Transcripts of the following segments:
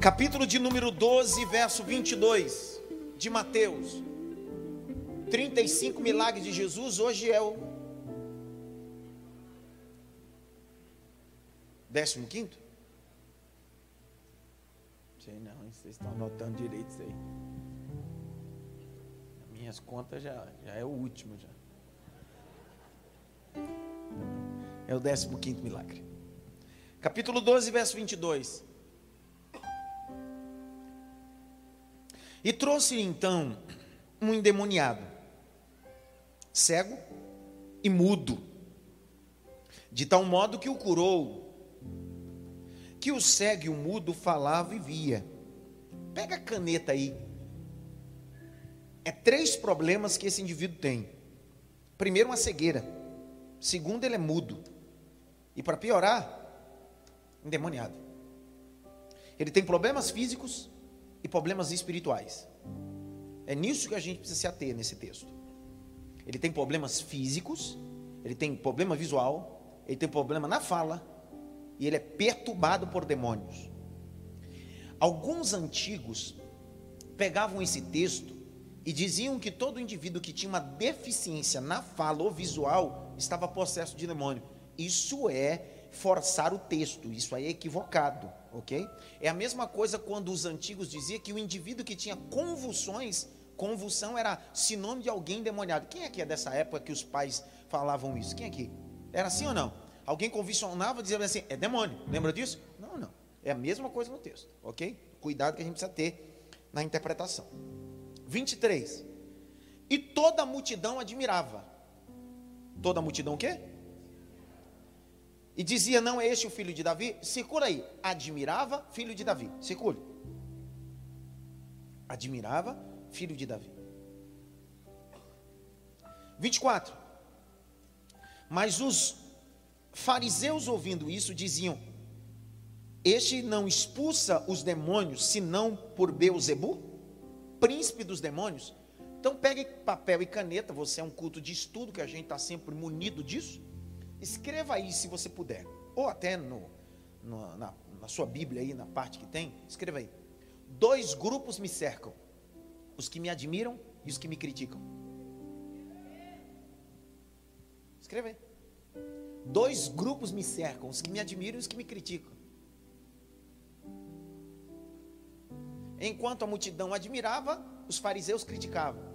Capítulo de número 12, verso 22 de Mateus. 35 milagres de Jesus, hoje é o 15? Sei não, vocês estão anotando direito isso aí. Minhas contas já, já é o último já. É o 15 milagre. Capítulo 12, verso 22. E trouxe então um endemoniado, cego e mudo, de tal modo que o curou, que o cego e o mudo falava e via. Pega a caneta aí. É três problemas que esse indivíduo tem. Primeiro, uma cegueira. Segundo, ele é mudo. E para piorar, endemoniado. Ele tem problemas físicos e problemas espirituais. É nisso que a gente precisa se ater nesse texto. Ele tem problemas físicos, ele tem problema visual, ele tem problema na fala e ele é perturbado por demônios. Alguns antigos pegavam esse texto e diziam que todo indivíduo que tinha uma deficiência na fala ou visual estava possesso de demônio. Isso é forçar o texto, isso aí é equivocado, ok? É a mesma coisa quando os antigos diziam que o indivíduo que tinha convulsões, convulsão era sinônimo de alguém demoniado. Quem aqui é dessa época que os pais falavam isso? Quem aqui? Era assim ou não? Alguém convulsionava dizia assim, é demônio, lembra disso? Não, não. É a mesma coisa no texto, ok? Cuidado que a gente precisa ter na interpretação. 23. E toda a multidão admirava. Toda a multidão o quê? E dizia: Não é este o filho de Davi? Circula aí. Admirava filho de Davi. Circule. Admirava filho de Davi. 24. Mas os fariseus, ouvindo isso, diziam: Este não expulsa os demônios, senão por Beuzebu, príncipe dos demônios. Então pegue papel e caneta, você é um culto de estudo que a gente está sempre munido disso. Escreva aí se você puder. Ou até no, no na, na sua Bíblia aí, na parte que tem, escreva aí. Dois grupos me cercam: os que me admiram e os que me criticam. Escreva aí. Dois grupos me cercam: os que me admiram e os que me criticam. Enquanto a multidão admirava, os fariseus criticavam.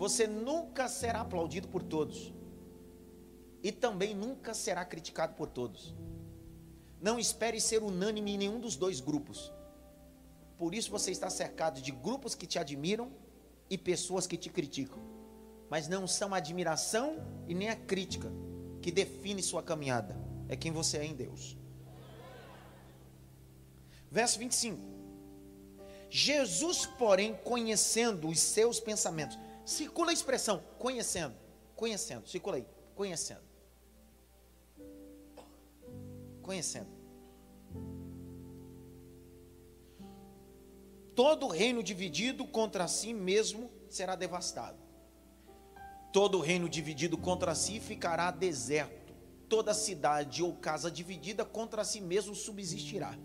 Você nunca será aplaudido por todos. E também nunca será criticado por todos. Não espere ser unânime em nenhum dos dois grupos. Por isso você está cercado de grupos que te admiram e pessoas que te criticam. Mas não são a admiração e nem a crítica que define sua caminhada. É quem você é em Deus. Verso 25. Jesus, porém, conhecendo os seus pensamentos. Circula a expressão conhecendo, conhecendo, circula aí, conhecendo. Conhecendo. Todo reino dividido contra si mesmo será devastado. Todo reino dividido contra si ficará deserto. Toda cidade ou casa dividida contra si mesmo subsistirá.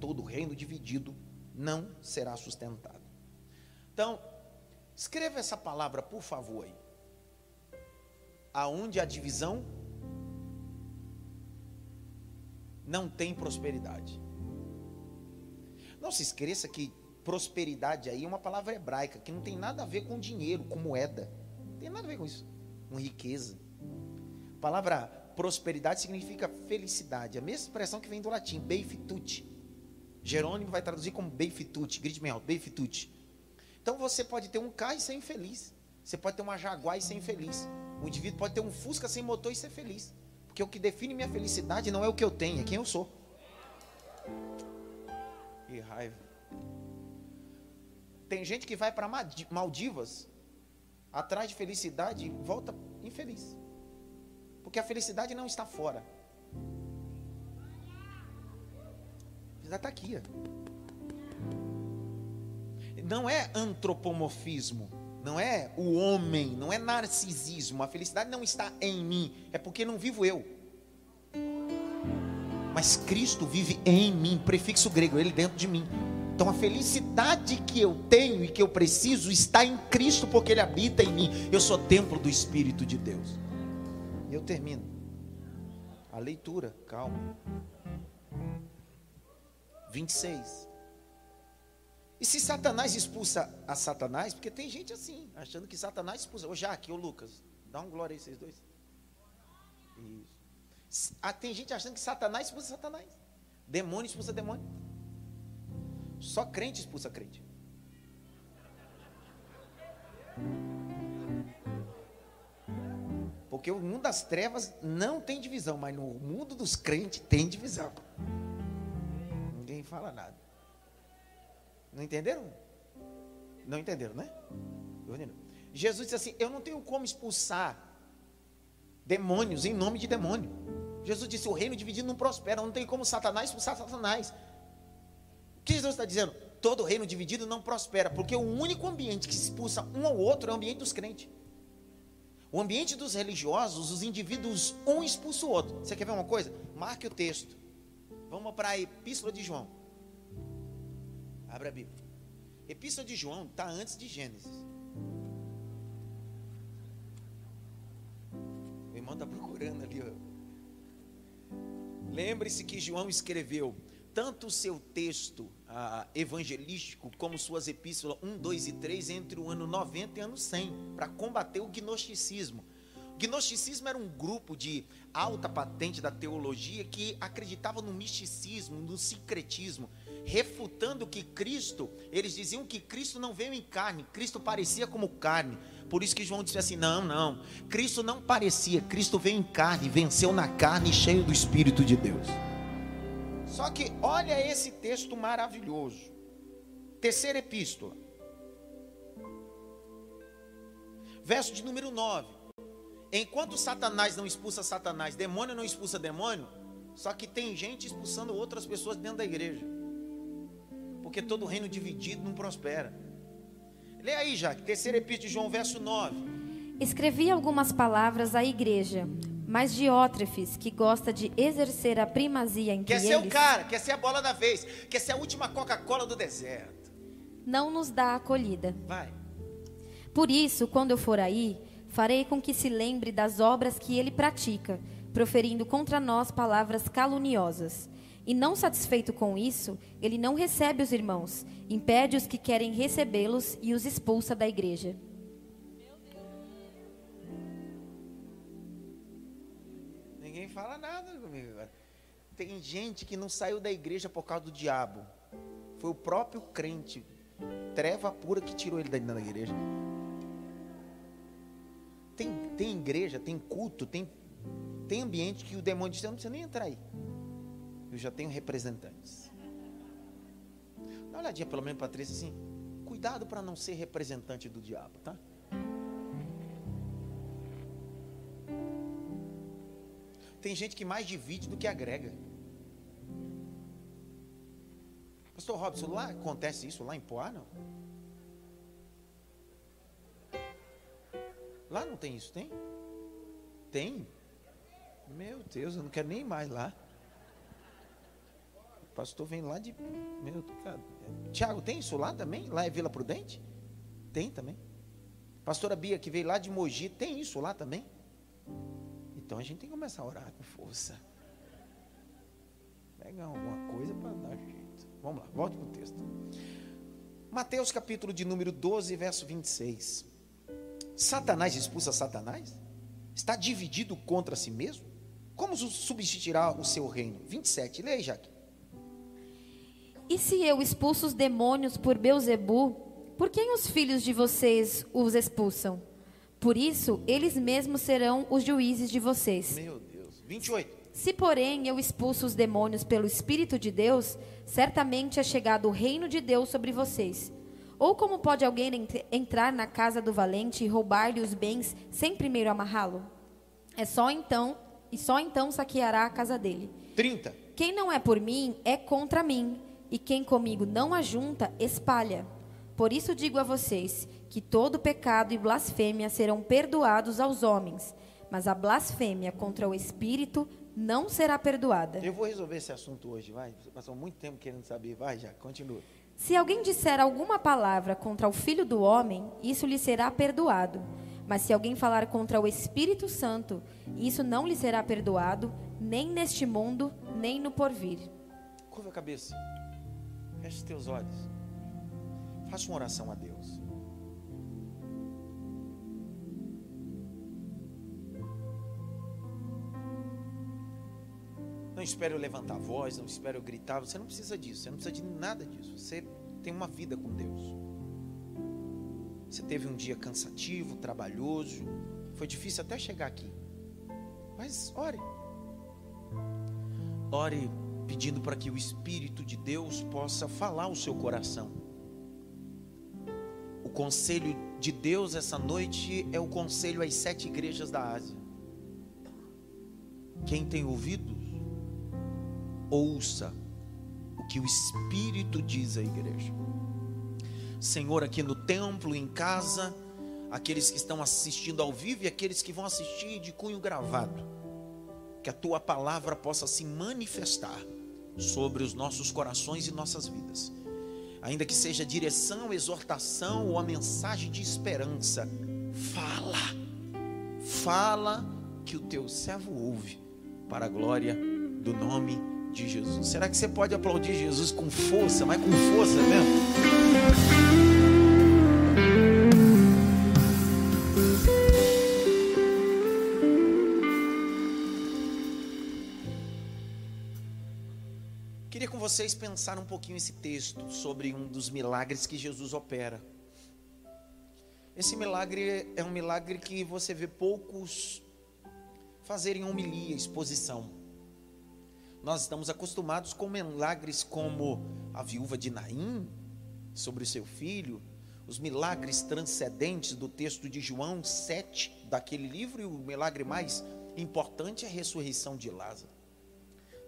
Todo reino dividido não será sustentado. Então, Escreva essa palavra, por favor, aí. Aonde a divisão não tem prosperidade. Não se esqueça que prosperidade aí é uma palavra hebraica que não tem nada a ver com dinheiro, com moeda. Não tem nada a ver com isso, com riqueza. A palavra prosperidade significa felicidade. A mesma expressão que vem do latim, beifituti. Jerônimo vai traduzir como beifituti. Grite bem alto, beifituti. Então você pode ter um carro e ser infeliz. Você pode ter uma Jaguar e ser infeliz. O indivíduo pode ter um Fusca sem motor e ser feliz. Porque o que define minha felicidade não é o que eu tenho, é quem eu sou. Que raiva. Tem gente que vai para Maldivas atrás de felicidade e volta infeliz. Porque a felicidade não está fora. Já está aqui. Ó não é antropomorfismo, não é o homem, não é narcisismo. A felicidade não está em mim, é porque não vivo eu. mas Cristo vive em mim, prefixo grego, ele dentro de mim. Então a felicidade que eu tenho e que eu preciso está em Cristo, porque Ele habita em mim. Eu sou templo do Espírito de Deus. Eu termino. A leitura, calma. 26. E se Satanás expulsa a Satanás, porque tem gente assim, achando que Satanás expulsa. Ô Jaque, ô Lucas, dá um glória aí vocês dois. Isso. Ah, tem gente achando que Satanás expulsa Satanás. Demônio expulsa demônio. Só crente expulsa crente. Porque o mundo das trevas não tem divisão, mas no mundo dos crentes tem divisão. Ninguém fala nada. Não entenderam? Não entenderam, né? Jesus disse assim: Eu não tenho como expulsar demônios em nome de demônio. Jesus disse: O reino dividido não prospera. Não tem como Satanás expulsar Satanás. O que Jesus está dizendo? Todo reino dividido não prospera, porque o único ambiente que expulsa um ao outro é o ambiente dos crentes. O ambiente dos religiosos, os indivíduos, um expulsa o outro. Você quer ver uma coisa? Marque o texto. Vamos para a Epístola de João. Abra a Bíblia. Epístola de João está antes de Gênesis. O irmão está procurando ali. Lembre-se que João escreveu tanto o seu texto ah, evangelístico como suas epístolas 1, 2 e 3 entre o ano 90 e o ano 100, para combater o gnosticismo. Gnosticismo era um grupo de alta patente da teologia que acreditava no misticismo, no sincretismo, refutando que Cristo, eles diziam que Cristo não veio em carne, Cristo parecia como carne. Por isso que João disse assim: não, não, Cristo não parecia, Cristo veio em carne, venceu na carne, cheio do Espírito de Deus. Só que olha esse texto maravilhoso. Terceira epístola. Verso de número 9. Enquanto Satanás não expulsa Satanás, demônio não expulsa demônio, só que tem gente expulsando outras pessoas dentro da igreja. Porque todo reino dividido não prospera. Lê aí, Jaque, terceira epístola de João, verso 9. Escrevi algumas palavras à igreja, mas Diótrefes, que gosta de exercer a primazia entre Quer ser eles, o cara, quer ser a bola da vez, quer ser a última Coca-Cola do deserto. não nos dá acolhida. Vai. Por isso, quando eu for aí, farei com que se lembre das obras que ele pratica, proferindo contra nós palavras caluniosas. E não satisfeito com isso, ele não recebe os irmãos, impede os que querem recebê-los e os expulsa da igreja. Ninguém fala nada comigo agora. Tem gente que não saiu da igreja por causa do diabo. Foi o próprio crente, treva pura, que tirou ele da igreja. Tem, tem igreja, tem culto, tem, tem ambiente que o demônio diz: Eu não precisa nem entrar aí. Eu já tenho representantes. Dá uma olhadinha pelo menos, Patrícia, assim. Cuidado para não ser representante do diabo, tá? Tem gente que mais divide do que agrega. Pastor Robson, lá acontece isso lá em Poá, não? Lá não tem isso, tem? Tem? Meu Deus, eu não quero nem mais lá. O pastor vem lá de. Meu. Tiago, tem isso lá também? Lá é Vila Prudente? Tem também. Pastora Bia, que veio lá de Mogi, tem isso lá também? Então a gente tem que começar a orar com força. Pega alguma coisa para dar jeito. Vamos lá, volte para o texto. Mateus capítulo de número 12, verso 26. Satanás expulsa Satanás? Está dividido contra si mesmo? Como substituirá o seu reino? 27, leia aí, Jaque. E se eu expulso os demônios por Beuzebu, por quem os filhos de vocês os expulsam? Por isso, eles mesmos serão os juízes de vocês. Meu Deus. 28. Se, porém, eu expulso os demônios pelo Espírito de Deus, certamente é chegado o reino de Deus sobre vocês. Ou como pode alguém ent- entrar na casa do valente e roubar-lhe os bens sem primeiro amarrá-lo? É só então, e só então saqueará a casa dele. 30. Quem não é por mim é contra mim, e quem comigo não ajunta, espalha. Por isso digo a vocês que todo pecado e blasfêmia serão perdoados aos homens, mas a blasfêmia contra o Espírito não será perdoada. Eu vou resolver esse assunto hoje, vai. Passou muito tempo querendo saber. Vai, já, continua. Se alguém disser alguma palavra contra o Filho do Homem, isso lhe será perdoado. Mas se alguém falar contra o Espírito Santo, isso não lhe será perdoado, nem neste mundo, nem no porvir. Curva a cabeça. Feche os teus olhos. Faça uma oração a Deus. Não levantar a voz, não espere eu gritar. Você não precisa disso, você não precisa de nada disso. Você tem uma vida com Deus. Você teve um dia cansativo, trabalhoso, foi difícil até chegar aqui. Mas ore. Ore pedindo para que o Espírito de Deus possa falar o seu coração. O conselho de Deus essa noite é o conselho às sete igrejas da Ásia. Quem tem ouvidos, ouça o que o Espírito diz à igreja. Senhor, aqui no templo, em casa, aqueles que estão assistindo ao vivo e aqueles que vão assistir de cunho gravado, que a tua palavra possa se manifestar sobre os nossos corações e nossas vidas. Ainda que seja direção, exortação ou a mensagem de esperança, fala, fala que o teu servo ouve, para a glória do nome de Jesus. Será que você pode aplaudir Jesus com força, mas com força mesmo? Queria com vocês pensar um pouquinho esse texto sobre um dos milagres que Jesus opera. Esse milagre é um milagre que você vê poucos fazerem homilia, exposição. Nós estamos acostumados com milagres como a viúva de Naim sobre o seu filho, os milagres transcendentes do texto de João 7 daquele livro e o milagre mais importante é a ressurreição de Lázaro.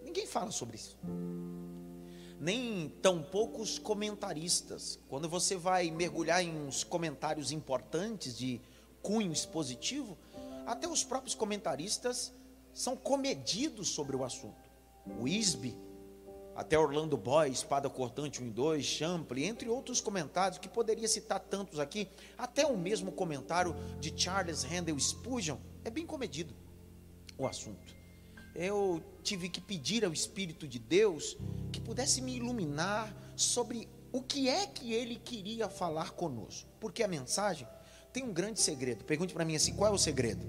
Ninguém fala sobre isso. Nem tão poucos comentaristas. Quando você vai mergulhar em uns comentários importantes de cunho expositivo, até os próprios comentaristas são comedidos sobre o assunto. O Isby, até Orlando Boy, Espada Cortante 1 e 2, Champlin, entre outros comentários, que poderia citar tantos aqui, até o mesmo comentário de Charles Handel Spurgeon, é bem comedido o assunto eu tive que pedir ao Espírito de Deus que pudesse me iluminar sobre o que é que ele queria falar conosco. Porque a mensagem tem um grande segredo. Pergunte para mim assim: qual é o segredo?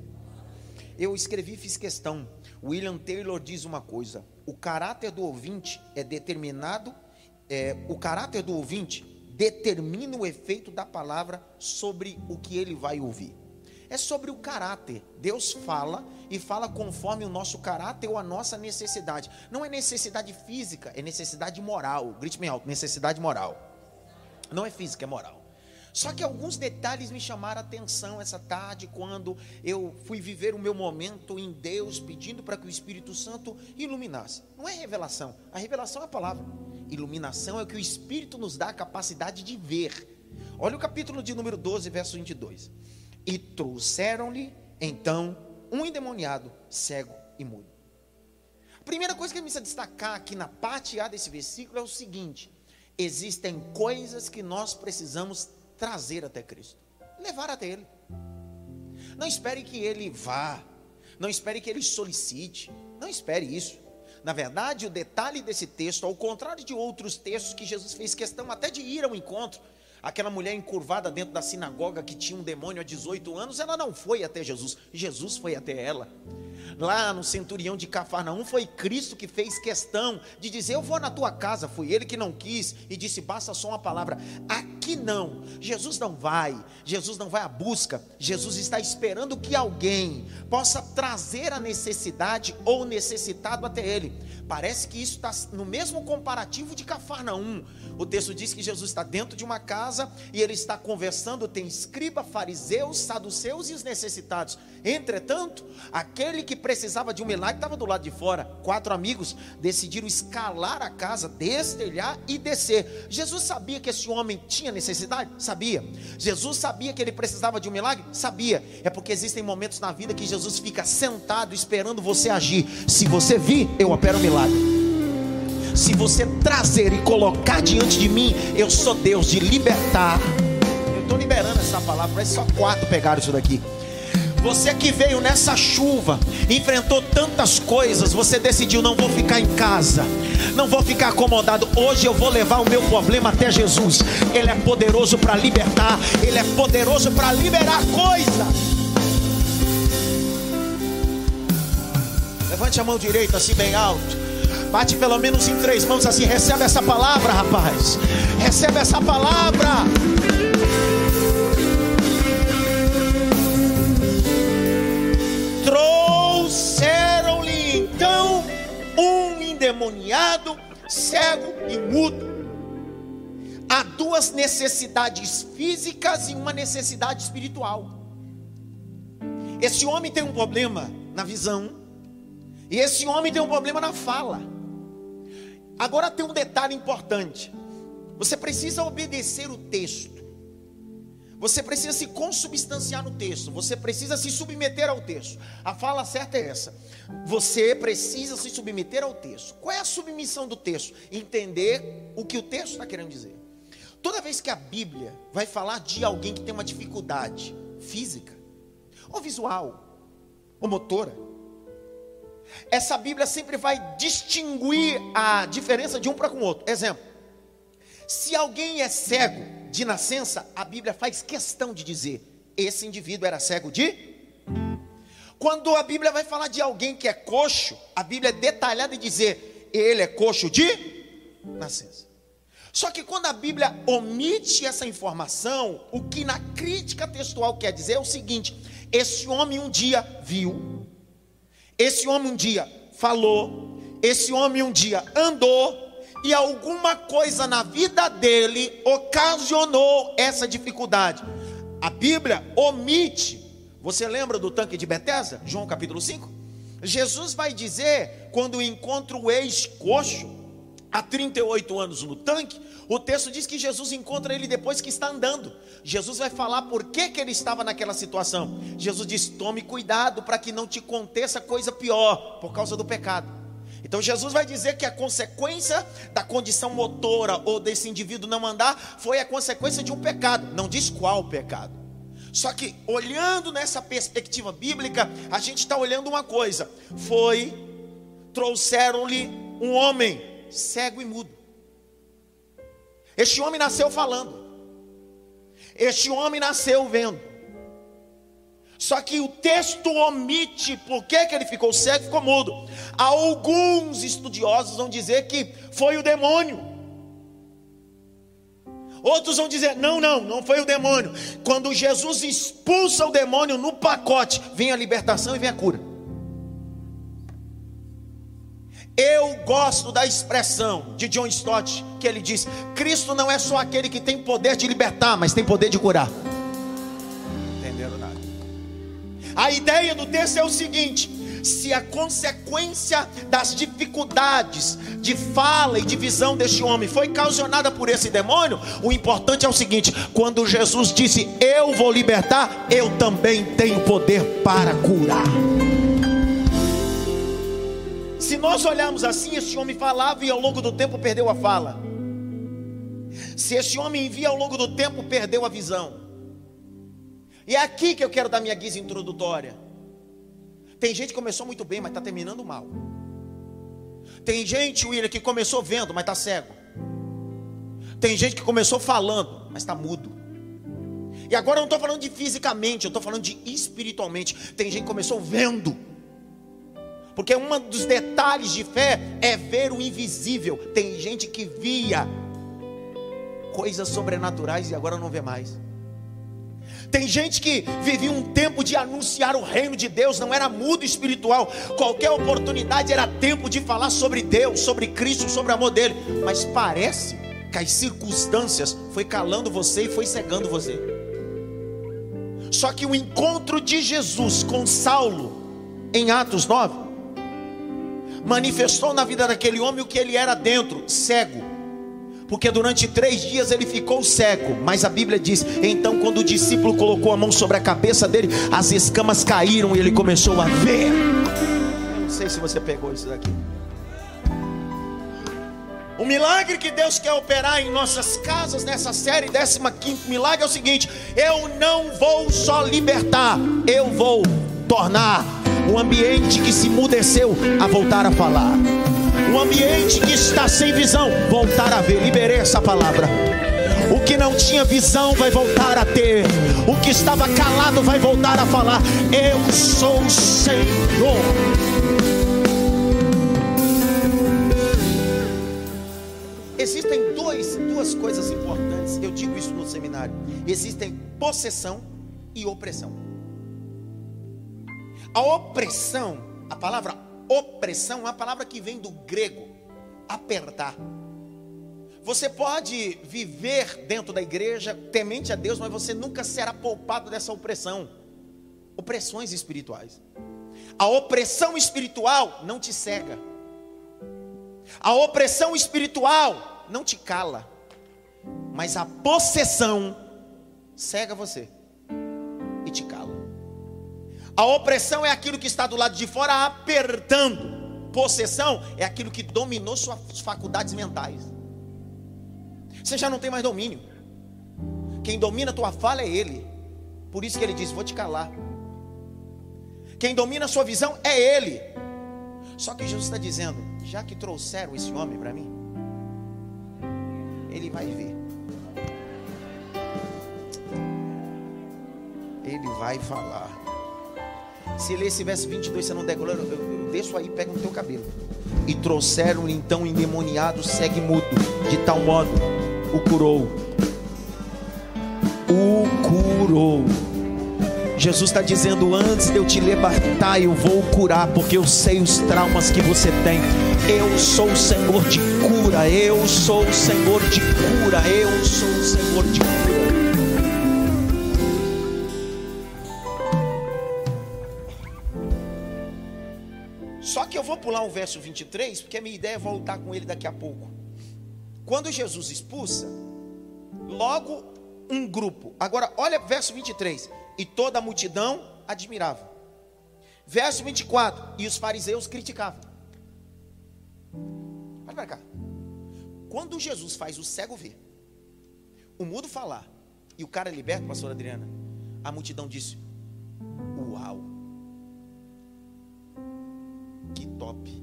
Eu escrevi e fiz questão. William Taylor diz uma coisa: o caráter do ouvinte é determinado, é, o caráter do ouvinte determina o efeito da palavra sobre o que ele vai ouvir é sobre o caráter. Deus fala e fala conforme o nosso caráter ou a nossa necessidade. Não é necessidade física, é necessidade moral. Grite bem alto, necessidade moral. Não é física, é moral. Só que alguns detalhes me chamaram a atenção essa tarde quando eu fui viver o meu momento em Deus, pedindo para que o Espírito Santo iluminasse. Não é revelação, a revelação é a palavra. Iluminação é o que o Espírito nos dá a capacidade de ver. Olha o capítulo de número 12, verso 22. E trouxeram-lhe então um endemoniado, cego e mudo. A primeira coisa que precisa destacar aqui na parte A desse versículo é o seguinte: existem coisas que nós precisamos trazer até Cristo, levar até Ele. Não espere que Ele vá, não espere que Ele solicite, não espere isso. Na verdade, o detalhe desse texto, ao contrário de outros textos que Jesus fez questão até de ir ao encontro, Aquela mulher encurvada dentro da sinagoga que tinha um demônio há 18 anos, ela não foi até Jesus, Jesus foi até ela. Lá no centurião de Cafarnaum foi Cristo que fez questão de dizer: Eu vou na tua casa. Foi ele que não quis e disse: Basta só uma palavra. Aqui não, Jesus não vai, Jesus não vai à busca. Jesus está esperando que alguém possa trazer a necessidade ou necessitado até ele Parece que isso está no mesmo comparativo de Cafarnaum. O texto diz que Jesus está dentro de uma casa e ele está conversando, tem escriba, fariseus, saduceus e os necessitados. Entretanto, aquele que precisava de um milagre estava do lado de fora. Quatro amigos decidiram escalar a casa, destelhar e descer. Jesus sabia que esse homem tinha necessidade? Sabia. Jesus sabia que ele precisava de um milagre? Sabia. É porque existem momentos na vida que Jesus fica sentado esperando você agir. Se você vir, eu opero um milagre milagre. Se você trazer e colocar diante de mim, eu sou Deus de libertar. Eu estou liberando essa palavra, mas só quatro pegaram isso daqui. Você que veio nessa chuva, enfrentou tantas coisas, você decidiu: não vou ficar em casa, não vou ficar acomodado. Hoje eu vou levar o meu problema até Jesus. Ele é poderoso para libertar, Ele é poderoso para liberar coisas. Levante a mão direita assim bem alto. Bate pelo menos em três mãos assim. Recebe essa palavra, rapaz. Recebe essa palavra. Endemoniado, cego e mudo. Há duas necessidades físicas e uma necessidade espiritual. Esse homem tem um problema na visão, e esse homem tem um problema na fala. Agora tem um detalhe importante. Você precisa obedecer o texto. Você precisa se consubstanciar no texto. Você precisa se submeter ao texto. A fala certa é essa. Você precisa se submeter ao texto. Qual é a submissão do texto? Entender o que o texto está querendo dizer. Toda vez que a Bíblia vai falar de alguém que tem uma dificuldade física, ou visual, ou motora, essa Bíblia sempre vai distinguir a diferença de um para com o outro. Exemplo: se alguém é cego de nascença, a Bíblia faz questão de dizer: esse indivíduo era cego de. Quando a Bíblia vai falar de alguém que é coxo, a Bíblia é detalhada em dizer: ele é coxo de nascença. Só que quando a Bíblia omite essa informação, o que na crítica textual quer dizer é o seguinte: esse homem um dia viu, esse homem um dia falou, esse homem um dia andou, e alguma coisa na vida dele ocasionou essa dificuldade. A Bíblia omite. Você lembra do tanque de Betesda? João capítulo 5? Jesus vai dizer, quando encontra o ex-coxo, há 38 anos no tanque, o texto diz que Jesus encontra ele depois que está andando. Jesus vai falar por que, que ele estava naquela situação. Jesus diz: tome cuidado para que não te aconteça coisa pior por causa do pecado. Então Jesus vai dizer que a consequência da condição motora ou desse indivíduo não andar foi a consequência de um pecado. Não diz qual pecado. Só que olhando nessa perspectiva bíblica, a gente está olhando uma coisa: foi, trouxeram-lhe um homem cego e mudo. Este homem nasceu falando. Este homem nasceu vendo. Só que o texto omite por que, ele ficou cego e ficou mudo. Alguns estudiosos vão dizer que foi o demônio. Outros vão dizer: não, não, não foi o demônio. Quando Jesus expulsa o demônio no pacote, vem a libertação e vem a cura. Eu gosto da expressão de John Stott, que ele diz: Cristo não é só aquele que tem poder de libertar, mas tem poder de curar. A ideia do texto é o seguinte: se a consequência das dificuldades de fala e de visão deste homem foi causada por esse demônio, o importante é o seguinte: quando Jesus disse, Eu vou libertar, eu também tenho poder para curar. Se nós olharmos assim, esse homem falava e ao longo do tempo perdeu a fala. Se esse homem via ao longo do tempo, perdeu a visão. E é aqui que eu quero dar minha guisa introdutória. Tem gente que começou muito bem, mas está terminando mal. Tem gente, William, que começou vendo, mas está cego. Tem gente que começou falando, mas está mudo. E agora eu não estou falando de fisicamente, eu estou falando de espiritualmente. Tem gente que começou vendo, porque um dos detalhes de fé é ver o invisível. Tem gente que via coisas sobrenaturais e agora não vê mais. Tem gente que vivia um tempo de anunciar o reino de Deus, não era mudo espiritual. Qualquer oportunidade era tempo de falar sobre Deus, sobre Cristo, sobre o amor dele. Mas parece que as circunstâncias foi calando você e foi cegando você. Só que o encontro de Jesus com Saulo em Atos 9 manifestou na vida daquele homem o que ele era dentro, cego porque durante três dias ele ficou cego. Mas a Bíblia diz: então, quando o discípulo colocou a mão sobre a cabeça dele, as escamas caíram e ele começou a ver. Eu não sei se você pegou isso daqui. O milagre que Deus quer operar em nossas casas nessa série 15 milagre é o seguinte: eu não vou só libertar, eu vou tornar o ambiente que se mudeceu a voltar a falar o ambiente que está sem visão, voltar a ver. Liberei essa palavra. O que não tinha visão vai voltar a ter. O que estava calado vai voltar a falar. Eu sou o Senhor. Existem dois, duas coisas importantes. Eu digo isso no seminário. Existem possessão e opressão. A opressão, a palavra Opressão é uma palavra que vem do grego, apertar. Você pode viver dentro da igreja temente a Deus, mas você nunca será poupado dessa opressão. Opressões espirituais. A opressão espiritual não te cega. A opressão espiritual não te cala. Mas a possessão cega você. A opressão é aquilo que está do lado de fora apertando. Possessão é aquilo que dominou suas faculdades mentais. Você já não tem mais domínio. Quem domina a tua fala é Ele. Por isso que Ele diz: Vou te calar. Quem domina a sua visão é Ele. Só que Jesus está dizendo: Já que trouxeram esse homem para mim, Ele vai ver. Ele vai falar. Se ler esse verso 22, você não glória, eu, eu desço aí pego no teu cabelo. E trouxeram então endemoniado, segue mudo, de tal modo o curou. O curou. Jesus está dizendo: Antes de eu te libertar, eu vou curar, porque eu sei os traumas que você tem. Eu sou o Senhor de cura, eu sou o Senhor de cura, eu sou o Senhor de cura. Vou pular o verso 23, porque a minha ideia é voltar com ele daqui a pouco. Quando Jesus expulsa, logo um grupo. Agora, olha verso 23. E toda a multidão admirava. Verso 24. E os fariseus criticavam. Olha para cá. Quando Jesus faz o cego ver, o mudo falar, e o cara liberta, pastor Adriana, a multidão disse: Uau! Top.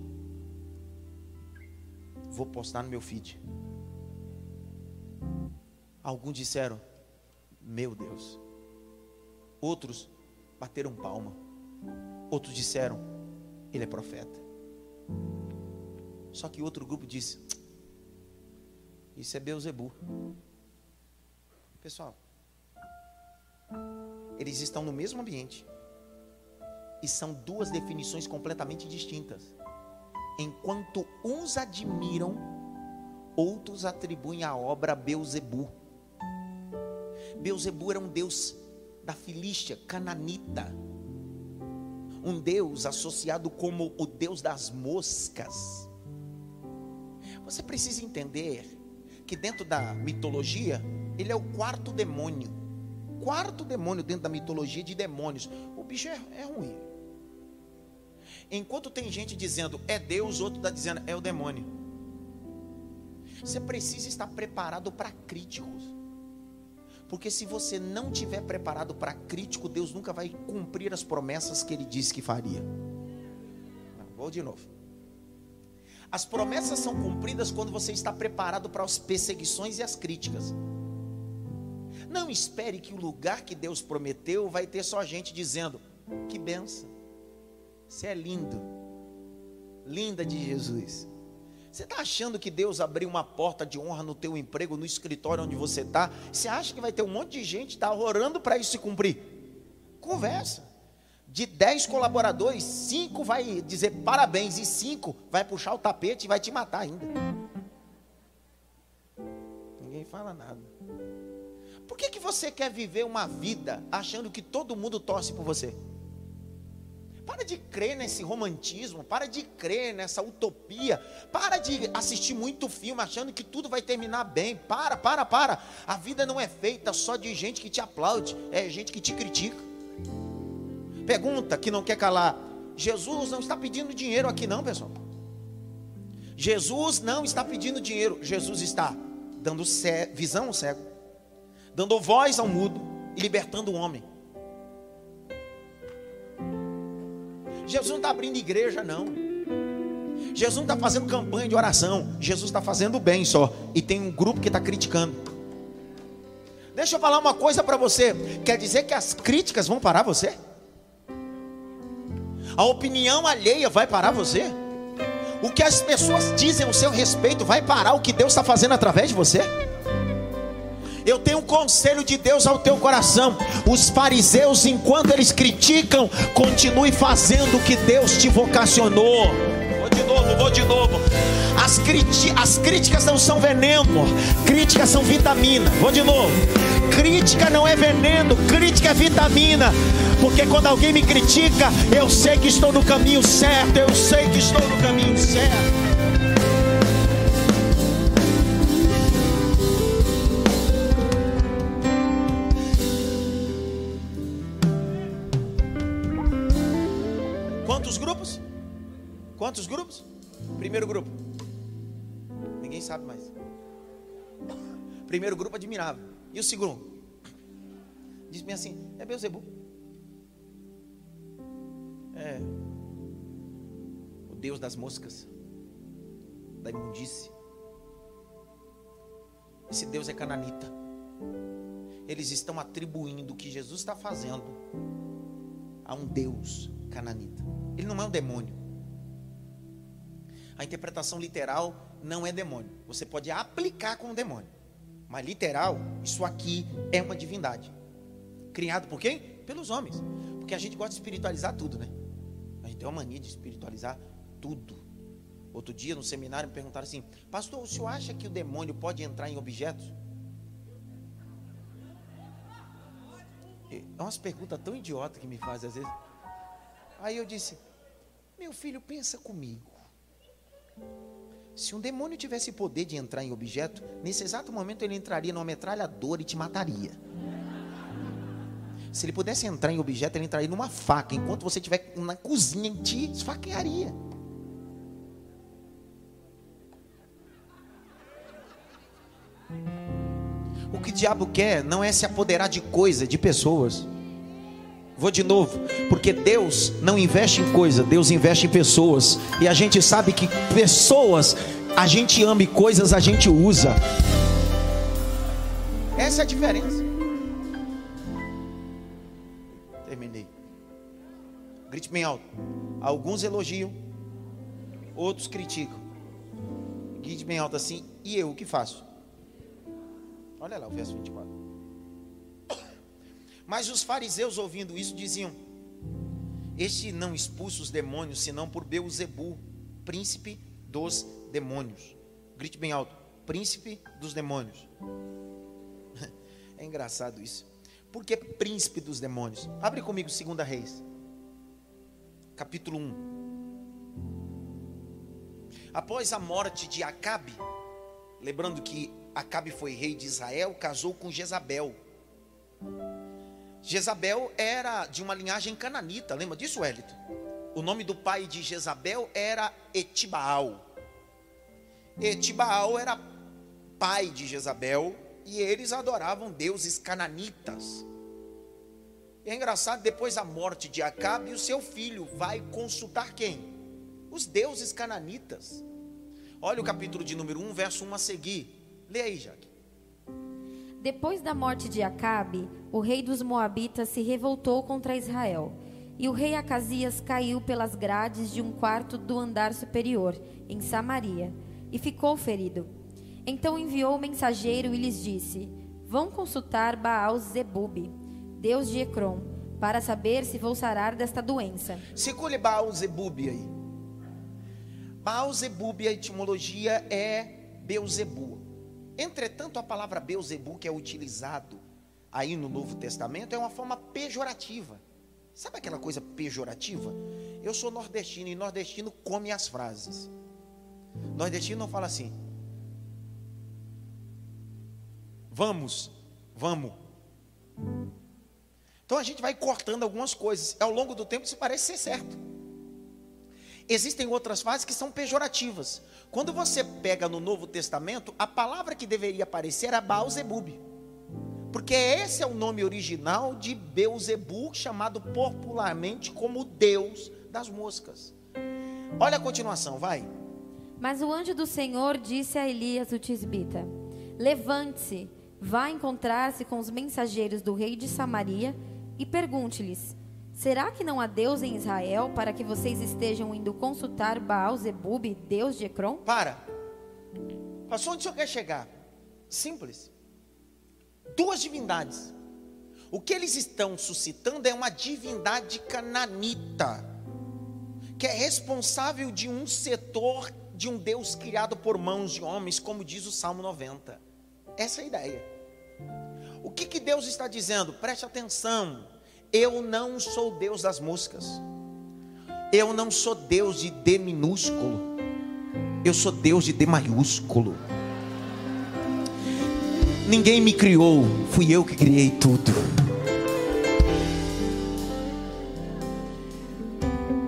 Vou postar no meu feed. Alguns disseram: Meu Deus. Outros bateram palma. Outros disseram: Ele é profeta. Só que outro grupo disse: Isso é Beuzebu. Pessoal, eles estão no mesmo ambiente e são duas definições completamente distintas. Enquanto uns admiram, outros atribuem a obra a Beuzebu. Beuzebu era um deus da Filístia, cananita. Um deus associado como o deus das moscas. Você precisa entender que dentro da mitologia, ele é o quarto demônio. Quarto demônio dentro da mitologia de demônios. O bicho é, é ruim. Enquanto tem gente dizendo é Deus, outro está dizendo é o demônio. Você precisa estar preparado para críticos. Porque se você não tiver preparado para crítico, Deus nunca vai cumprir as promessas que ele disse que faria. vou de novo. As promessas são cumpridas quando você está preparado para as perseguições e as críticas. Não espere que o lugar que Deus prometeu vai ter só gente dizendo: que benção. Você é lindo. Linda de Jesus. Você está achando que Deus abriu uma porta de honra no teu emprego, no escritório onde você está? Você acha que vai ter um monte de gente tá orando para isso se cumprir? Conversa. De 10 colaboradores, cinco vai dizer parabéns e cinco vai puxar o tapete e vai te matar ainda. Ninguém fala nada. Por que, que você quer viver uma vida achando que todo mundo torce por você? Para de crer nesse romantismo, para de crer nessa utopia, para de assistir muito filme achando que tudo vai terminar bem. Para, para, para. A vida não é feita só de gente que te aplaude, é gente que te critica. Pergunta que não quer calar. Jesus não está pedindo dinheiro aqui não, pessoal. Jesus não está pedindo dinheiro, Jesus está dando visão ao cego, dando voz ao mudo e libertando o homem. Jesus não está abrindo igreja, não. Jesus não está fazendo campanha de oração. Jesus está fazendo bem só. E tem um grupo que está criticando. Deixa eu falar uma coisa para você. Quer dizer que as críticas vão parar você? A opinião alheia vai parar você? O que as pessoas dizem ao seu respeito vai parar o que Deus está fazendo através de você? Eu tenho um conselho de Deus ao teu coração. Os fariseus, enquanto eles criticam, continue fazendo o que Deus te vocacionou. Vou de novo, vou de novo. As, as críticas não são veneno, críticas são vitamina. Vou de novo. Crítica não é veneno, crítica é vitamina. Porque quando alguém me critica, eu sei que estou no caminho certo. Eu sei que estou no caminho certo. Primeiro grupo. Ninguém sabe mais. Primeiro grupo admirável. E o segundo? Diz-me assim: é Beuzebu. É o Deus das moscas, da imundície. Esse Deus é cananita. Eles estão atribuindo o que Jesus está fazendo a um Deus cananita. Ele não é um demônio. A interpretação literal não é demônio. Você pode aplicar com o demônio. Mas literal, isso aqui é uma divindade. Criado por quem? Pelos homens. Porque a gente gosta de espiritualizar tudo, né? A gente tem uma mania de espiritualizar tudo. Outro dia no seminário me perguntaram assim: Pastor, o senhor acha que o demônio pode entrar em objetos? É umas perguntas tão idiotas que me fazem às vezes. Aí eu disse: Meu filho, pensa comigo. Se um demônio tivesse poder de entrar em objeto, nesse exato momento ele entraria numa metralhadora e te mataria. Se ele pudesse entrar em objeto, ele entraria numa faca. Enquanto você estiver na cozinha, e te esfaquearia. O que o diabo quer não é se apoderar de coisa, de pessoas. Vou de novo, porque Deus não investe em coisa, Deus investe em pessoas. E a gente sabe que pessoas a gente ama e coisas a gente usa. Essa é a diferença. Terminei. Grite bem alto. Alguns elogiam, outros criticam. Grite bem alto assim. E eu o que faço? Olha lá o verso 24. Mas os fariseus, ouvindo isso, diziam: Este não expulsa os demônios, senão por Beuzebu, príncipe dos demônios. Grite bem alto: Príncipe dos demônios. É engraçado isso. Por que príncipe dos demônios? Abre comigo 2 Reis, capítulo 1. Após a morte de Acabe, lembrando que Acabe foi rei de Israel, casou com Jezabel. Jezabel era de uma linhagem cananita, lembra disso, Wellington? O nome do pai de Jezabel era Etibaal. Etibaal era pai de Jezabel e eles adoravam deuses cananitas. E é engraçado, depois da morte de Acabe, o seu filho vai consultar quem? Os deuses cananitas. Olha o capítulo de número 1, verso 1 a seguir. Lê aí, Jaque. Depois da morte de Acabe, o rei dos Moabitas se revoltou contra Israel. E o rei Acasias caiu pelas grades de um quarto do andar superior, em Samaria, e ficou ferido. Então enviou o mensageiro e lhes disse: Vão consultar Baal Zebub, deus de Ecrom, para saber se vou sarar desta doença. Circule Baal Zebub aí. Baal Zebub, a etimologia é Beuzebu. Entretanto, a palavra Beuzebu que é utilizado aí no Novo Testamento é uma forma pejorativa. Sabe aquela coisa pejorativa? Eu sou nordestino e nordestino come as frases. Nordestino não fala assim. Vamos, vamos. Então a gente vai cortando algumas coisas. Ao longo do tempo isso parece ser certo. Existem outras frases que são pejorativas. Quando você pega no Novo Testamento, a palavra que deveria aparecer era Baal Zebub. Porque esse é o nome original de Beuzebu, chamado popularmente como Deus das moscas. Olha a continuação, vai. Mas o anjo do Senhor disse a Elias o tisbita: Levante-se, vá encontrar-se com os mensageiros do rei de Samaria e pergunte-lhes: Será que não há Deus em Israel para que vocês estejam indo consultar Baal Zebub, Deus de Ecrom? Para. Passou onde o senhor quer chegar? Simples duas divindades. O que eles estão suscitando é uma divindade cananita, que é responsável de um setor de um Deus criado por mãos de homens, como diz o Salmo 90. Essa é a ideia. O que, que Deus está dizendo? Preste atenção. Eu não sou Deus das moscas. Eu não sou Deus de D minúsculo. Eu sou Deus de D maiúsculo. Ninguém me criou, fui eu que criei tudo.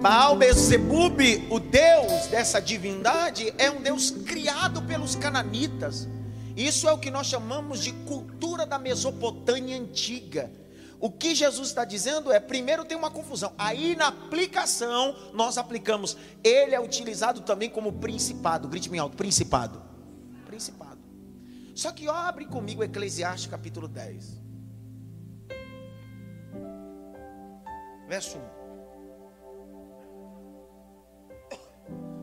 Baal Zebub, o Deus dessa divindade, é um Deus criado pelos cananitas. Isso é o que nós chamamos de cultura da Mesopotâmia antiga. O que Jesus está dizendo é: primeiro tem uma confusão, aí na aplicação nós aplicamos, ele é utilizado também como principado, grite bem alto: principado. Principado. Só que ó, abre comigo Eclesiastes capítulo 10. Verso 1.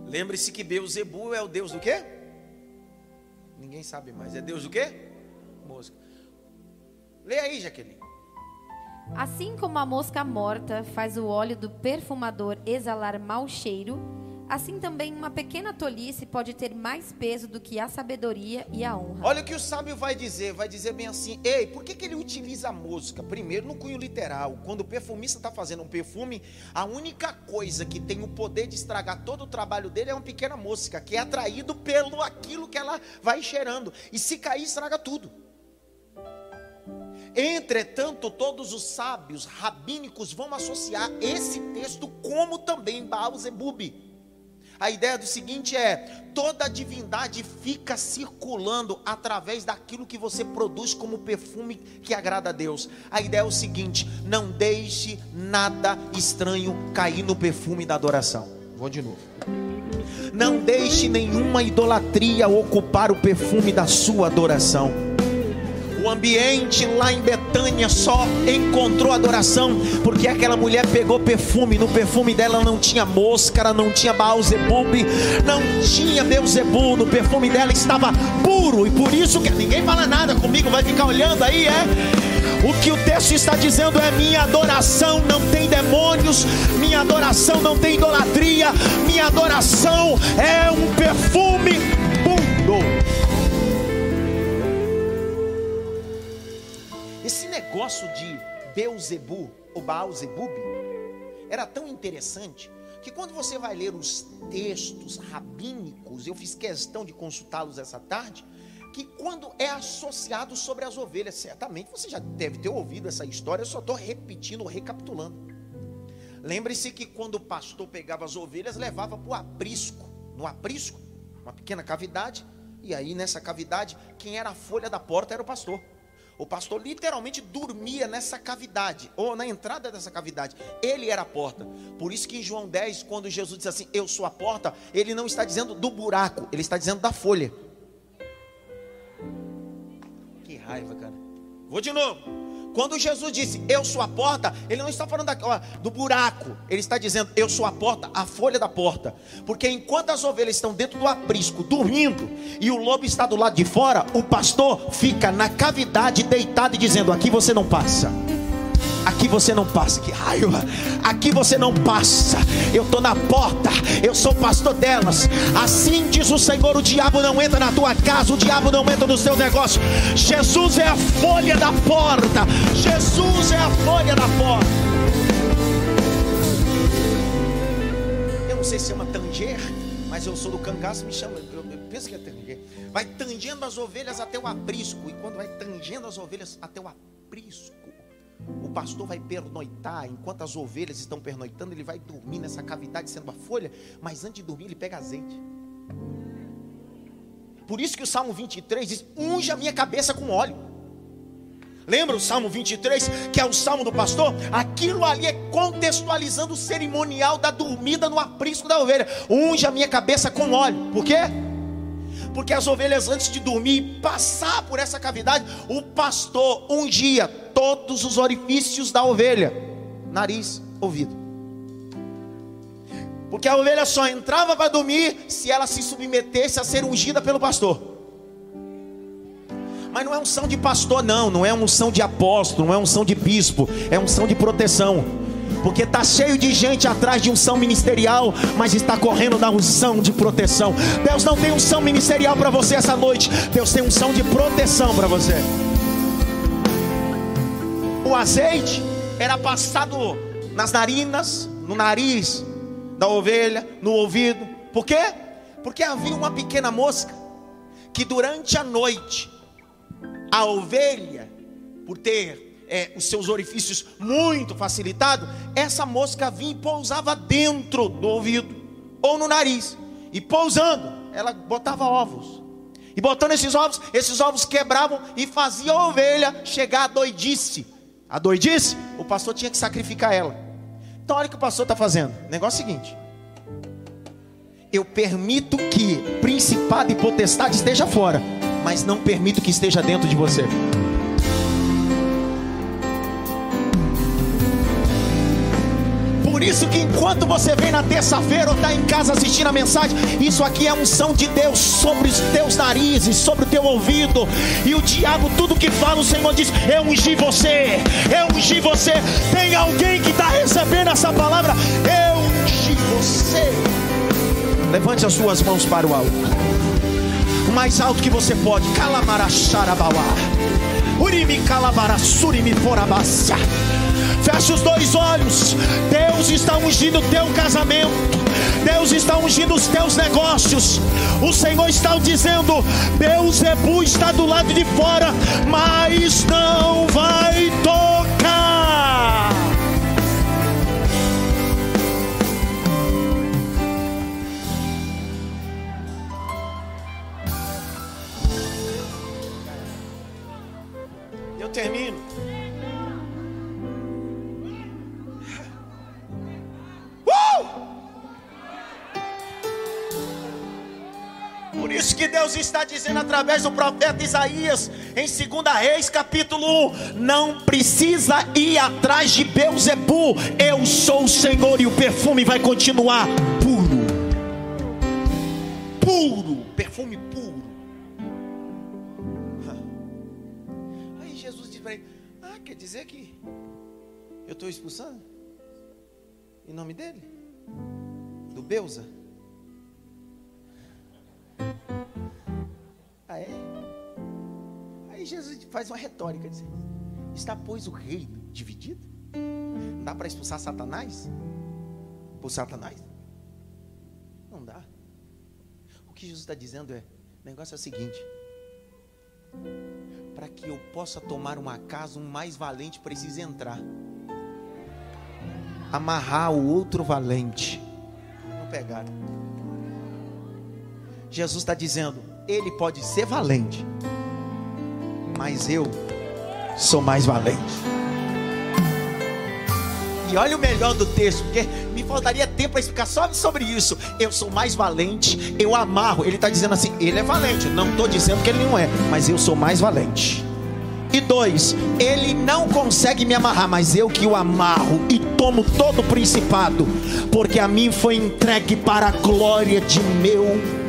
Lembre-se que Beuzebu é o Deus do quê? Ninguém sabe mais. É Deus do quê? Mosca. Leia aí, Jaqueline. Assim como a mosca morta faz o óleo do perfumador exalar mau cheiro, Assim também uma pequena tolice pode ter mais peso do que a sabedoria e a honra. Olha o que o sábio vai dizer, vai dizer bem assim: "Ei, por que, que ele utiliza a música? Primeiro no cunho literal, quando o perfumista está fazendo um perfume, a única coisa que tem o poder de estragar todo o trabalho dele é uma pequena mosca, que é atraído pelo aquilo que ela vai cheirando, e se cair estraga tudo. Entretanto, todos os sábios rabínicos vão associar esse texto como também Baal Zebub a ideia do seguinte é: toda a divindade fica circulando através daquilo que você produz como perfume que agrada a Deus. A ideia é o seguinte: não deixe nada estranho cair no perfume da adoração. Vou de novo. Não deixe nenhuma idolatria ocupar o perfume da sua adoração. O ambiente lá em Betânia só encontrou adoração porque aquela mulher pegou perfume. No perfume dela não tinha mosca, não tinha Baal-Zebub, não tinha Beuzebu. No perfume dela estava puro e por isso que ninguém fala nada comigo, vai ficar olhando aí, é? O que o texto está dizendo é: minha adoração não tem demônios, minha adoração não tem idolatria, minha adoração é um perfume negócio de Beuzebu ou Baal-Zebub era tão interessante que quando você vai ler os textos rabínicos, eu fiz questão de consultá-los essa tarde, que quando é associado sobre as ovelhas, certamente você já deve ter ouvido essa história, eu só estou repetindo, recapitulando. Lembre-se que quando o pastor pegava as ovelhas, levava para o aprisco, no aprisco, uma pequena cavidade, e aí nessa cavidade, quem era a folha da porta era o pastor. O pastor literalmente dormia nessa cavidade, ou na entrada dessa cavidade. Ele era a porta. Por isso que em João 10, quando Jesus diz assim, eu sou a porta, ele não está dizendo do buraco, ele está dizendo da folha. Que raiva, cara. Vou de novo. Quando Jesus disse, Eu sou a porta, ele não está falando do buraco, ele está dizendo, Eu sou a porta, a folha da porta. Porque enquanto as ovelhas estão dentro do aprisco, dormindo, e o lobo está do lado de fora, o pastor fica na cavidade deitado e dizendo: Aqui você não passa. Aqui você não passa, que raiva. Aqui você não passa. Eu estou na porta, eu sou pastor delas. Assim diz o Senhor: o diabo não entra na tua casa, o diabo não entra no seu negócio. Jesus é a folha da porta. Jesus é a folha da porta. Eu não sei se chama tanger, mas eu sou do cangaço, me chama. Eu, eu penso que é tanger. Vai tangendo as ovelhas até o aprisco. E quando vai tangendo as ovelhas até o aprisco o pastor vai pernoitar, enquanto as ovelhas estão pernoitando, ele vai dormir nessa cavidade sendo uma folha, mas antes de dormir ele pega azeite. Por isso que o Salmo 23 diz: unge a minha cabeça com óleo. Lembra o Salmo 23, que é o Salmo do pastor? Aquilo ali é contextualizando o cerimonial da dormida no aprisco da ovelha. Unge a minha cabeça com óleo. Por quê? porque as ovelhas antes de dormir, passar por essa cavidade, o pastor ungia todos os orifícios da ovelha: nariz, ouvido. Porque a ovelha só entrava para dormir se ela se submetesse a ser ungida pelo pastor. Mas não é unção de pastor, não, não é unção de apóstolo, não é unção de bispo, é unção de proteção porque está cheio de gente atrás de unção ministerial, mas está correndo na unção de proteção. Deus não tem unção ministerial para você essa noite, Deus tem unção de proteção para você. O azeite era passado nas narinas, no nariz da ovelha, no ouvido. Por quê? Porque havia uma pequena mosca que durante a noite a ovelha, por ter é, os seus orifícios muito facilitado, essa mosca vinha e pousava dentro do ouvido ou no nariz. E pousando, ela botava ovos. E botando esses ovos, esses ovos quebravam e fazia a ovelha chegar à doidice. A doidice, o pastor tinha que sacrificar ela. Então olha o que o pastor está fazendo. O negócio é o seguinte. Eu permito que principado e potestade esteja fora, mas não permito que esteja dentro de você. Isso que enquanto você vem na terça-feira ou está em casa assistindo a mensagem, isso aqui é unção de Deus sobre os teus narizes, sobre o teu ouvido. E o diabo, tudo que fala, o Senhor diz: Eu ungi você, eu ungi você. Tem alguém que está recebendo essa palavra? Eu ungi você. Levante as suas mãos para o alto. O mais alto que você pode. Calamaracharabauá. Feche os dois olhos. Deus está ungindo o teu casamento. Deus está ungindo os teus negócios. O Senhor está dizendo: Deus Ebu está do lado de fora, mas não vai tocar. Termino. isso que Deus está dizendo através do profeta Isaías em 2 Reis, capítulo 1. Não precisa ir atrás de Beuzebu. Eu sou o Senhor e o perfume vai continuar puro. Puro, perfume puro. Quer dizer que eu estou expulsando? Em nome dele? Do Beuza? Ah, é? Aí Jesus faz uma retórica, diz, está pois o reino dividido? Não dá para expulsar Satanás? Por Satanás? Não dá. O que Jesus está dizendo é, o negócio é o seguinte, para que eu possa tomar uma casa, um mais valente precisa entrar. Amarrar o outro valente. Não pegaram. Jesus está dizendo: ele pode ser valente, mas eu sou mais valente. Olha o melhor do texto, porque me faltaria tempo para explicar só sobre isso. Eu sou mais valente, eu amarro. Ele está dizendo assim: ele é valente. Não estou dizendo que ele não é, mas eu sou mais valente. E dois, ele não consegue me amarrar, mas eu que o amarro e tomo todo o principado, porque a mim foi entregue para a glória de meu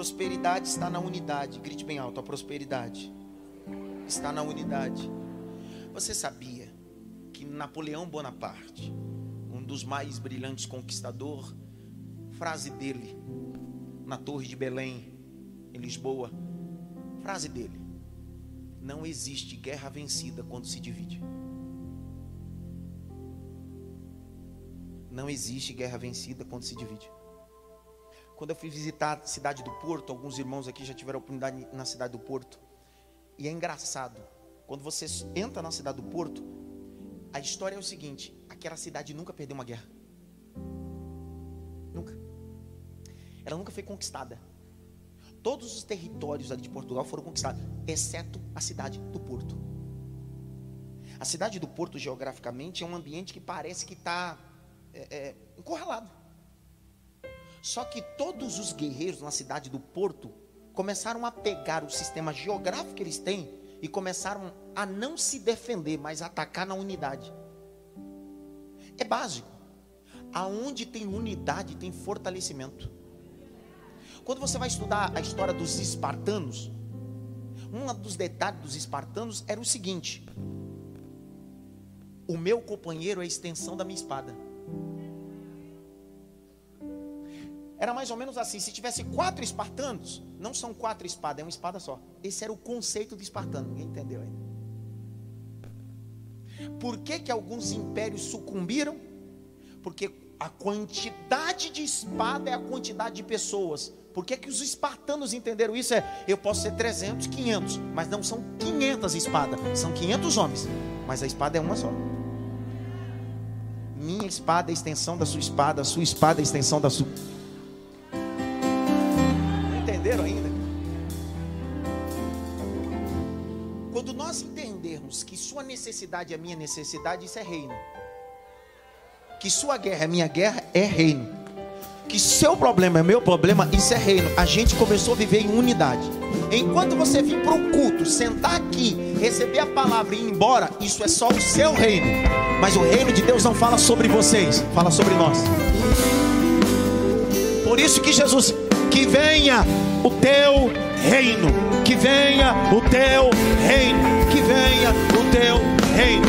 prosperidade está na unidade. Grite bem alto: a prosperidade está na unidade. Você sabia que Napoleão Bonaparte, um dos mais brilhantes conquistador, frase dele na Torre de Belém, em Lisboa, frase dele: Não existe guerra vencida quando se divide. Não existe guerra vencida quando se divide. Quando eu fui visitar a cidade do Porto, alguns irmãos aqui já tiveram oportunidade na cidade do Porto. E é engraçado, quando você entra na cidade do Porto, a história é o seguinte: aquela cidade nunca perdeu uma guerra. Nunca. Ela nunca foi conquistada. Todos os territórios ali de Portugal foram conquistados, exceto a cidade do Porto. A cidade do Porto, geograficamente, é um ambiente que parece que está é, é, encurralado. Só que todos os guerreiros na cidade do Porto começaram a pegar o sistema geográfico que eles têm e começaram a não se defender, mas atacar na unidade. É básico. Aonde tem unidade, tem fortalecimento. Quando você vai estudar a história dos espartanos, um dos detalhes dos espartanos era o seguinte: o meu companheiro é a extensão da minha espada. Era mais ou menos assim: se tivesse quatro espartanos, não são quatro espadas, é uma espada só. Esse era o conceito de espartano, ninguém entendeu ainda. Por que, que alguns impérios sucumbiram? Porque a quantidade de espada é a quantidade de pessoas. Por que, que os espartanos entenderam isso? É, eu posso ser 300, 500, mas não são 500 espadas, são 500 homens, mas a espada é uma só. Minha espada é a extensão da sua espada, a sua espada é a extensão da sua entenderam ainda? Quando nós entendermos que sua necessidade é minha necessidade, isso é reino. Que sua guerra é minha guerra, é reino. Que seu problema é meu problema, isso é reino. A gente começou a viver em unidade. Enquanto você vir para o culto, sentar aqui, receber a palavra e ir embora, isso é só o seu reino. Mas o reino de Deus não fala sobre vocês, fala sobre nós. Por isso que Jesus que venha o teu reino, que venha o teu reino, que venha o teu reino.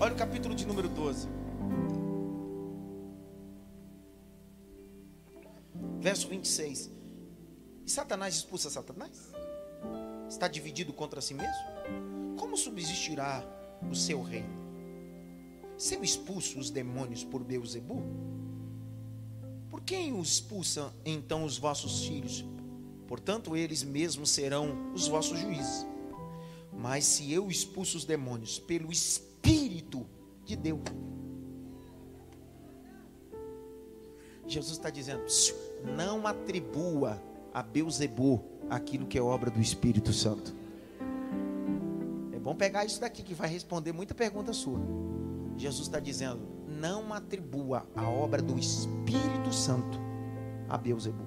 Olha o capítulo de número 12. Verso 26. E Satanás expulsa Satanás? Está dividido contra si mesmo? Como subsistirá o seu reino? Se eu expulso os demônios por Beuzebu, por quem os expulsam então os vossos filhos? Portanto, eles mesmos serão os vossos juízes. Mas se eu expulso os demônios pelo Espírito de Deus, Jesus está dizendo: não atribua a Beuzebu aquilo que é obra do Espírito Santo. É bom pegar isso daqui que vai responder muita pergunta sua. Jesus está dizendo: não atribua a obra do Espírito Santo a Beuzebu.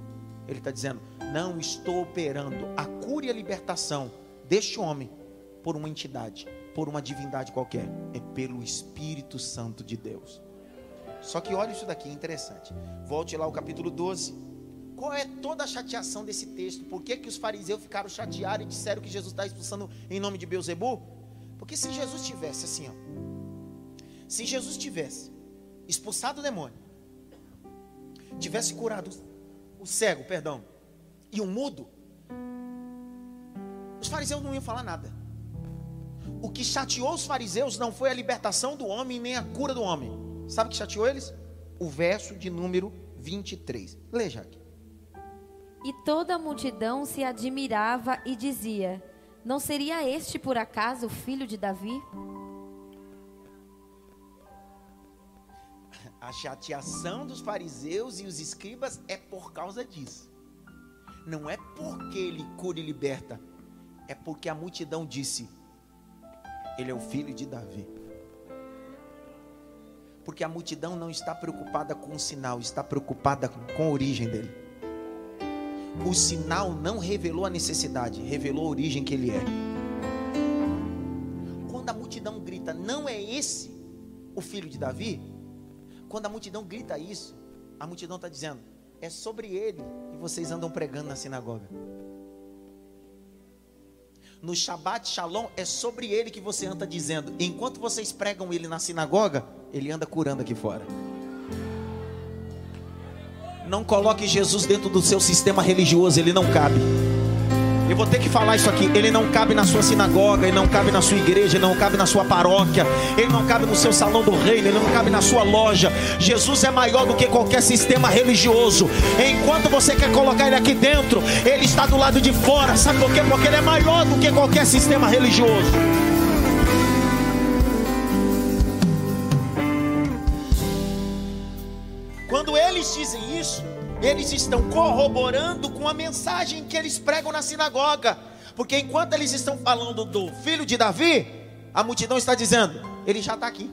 Ele está dizendo: não estou operando a cura e a libertação deste homem por uma entidade, por uma divindade qualquer. É pelo Espírito Santo de Deus. Só que olha isso daqui, é interessante. Volte lá ao capítulo 12. Qual é toda a chateação desse texto? Por que, que os fariseus ficaram chateados e disseram que Jesus está expulsando em nome de Beuzebu? Porque se Jesus tivesse assim, ó, se Jesus tivesse expulsado o demônio, tivesse curado o cego, perdão, e o mudo, os fariseus não iam falar nada. O que chateou os fariseus não foi a libertação do homem nem a cura do homem. Sabe o que chateou eles? O verso de número 23. Lê, Jaque. E toda a multidão se admirava e dizia: Não seria este por acaso o filho de Davi? A chateação dos fariseus e os escribas é por causa disso. Não é porque ele cura e liberta, é porque a multidão disse: Ele é o filho de Davi. Porque a multidão não está preocupada com o sinal, está preocupada com a origem dele. O sinal não revelou a necessidade, revelou a origem que ele é. Quando a multidão grita, não é esse o filho de Davi? Quando a multidão grita isso, a multidão está dizendo, é sobre ele que vocês andam pregando na sinagoga. No Shabat Shalom é sobre ele que você anda dizendo. Enquanto vocês pregam ele na sinagoga, ele anda curando aqui fora. Não coloque Jesus dentro do seu sistema religioso, ele não cabe. Eu vou ter que falar isso aqui. Ele não cabe na sua sinagoga, ele não cabe na sua igreja, ele não cabe na sua paróquia, ele não cabe no seu salão do reino, ele não cabe na sua loja. Jesus é maior do que qualquer sistema religioso. Enquanto você quer colocar ele aqui dentro, ele está do lado de fora. Sabe por quê? Porque ele é maior do que qualquer sistema religioso. Eles estão corroborando com a mensagem que eles pregam na sinagoga. Porque enquanto eles estão falando do filho de Davi, a multidão está dizendo: ele já está aqui.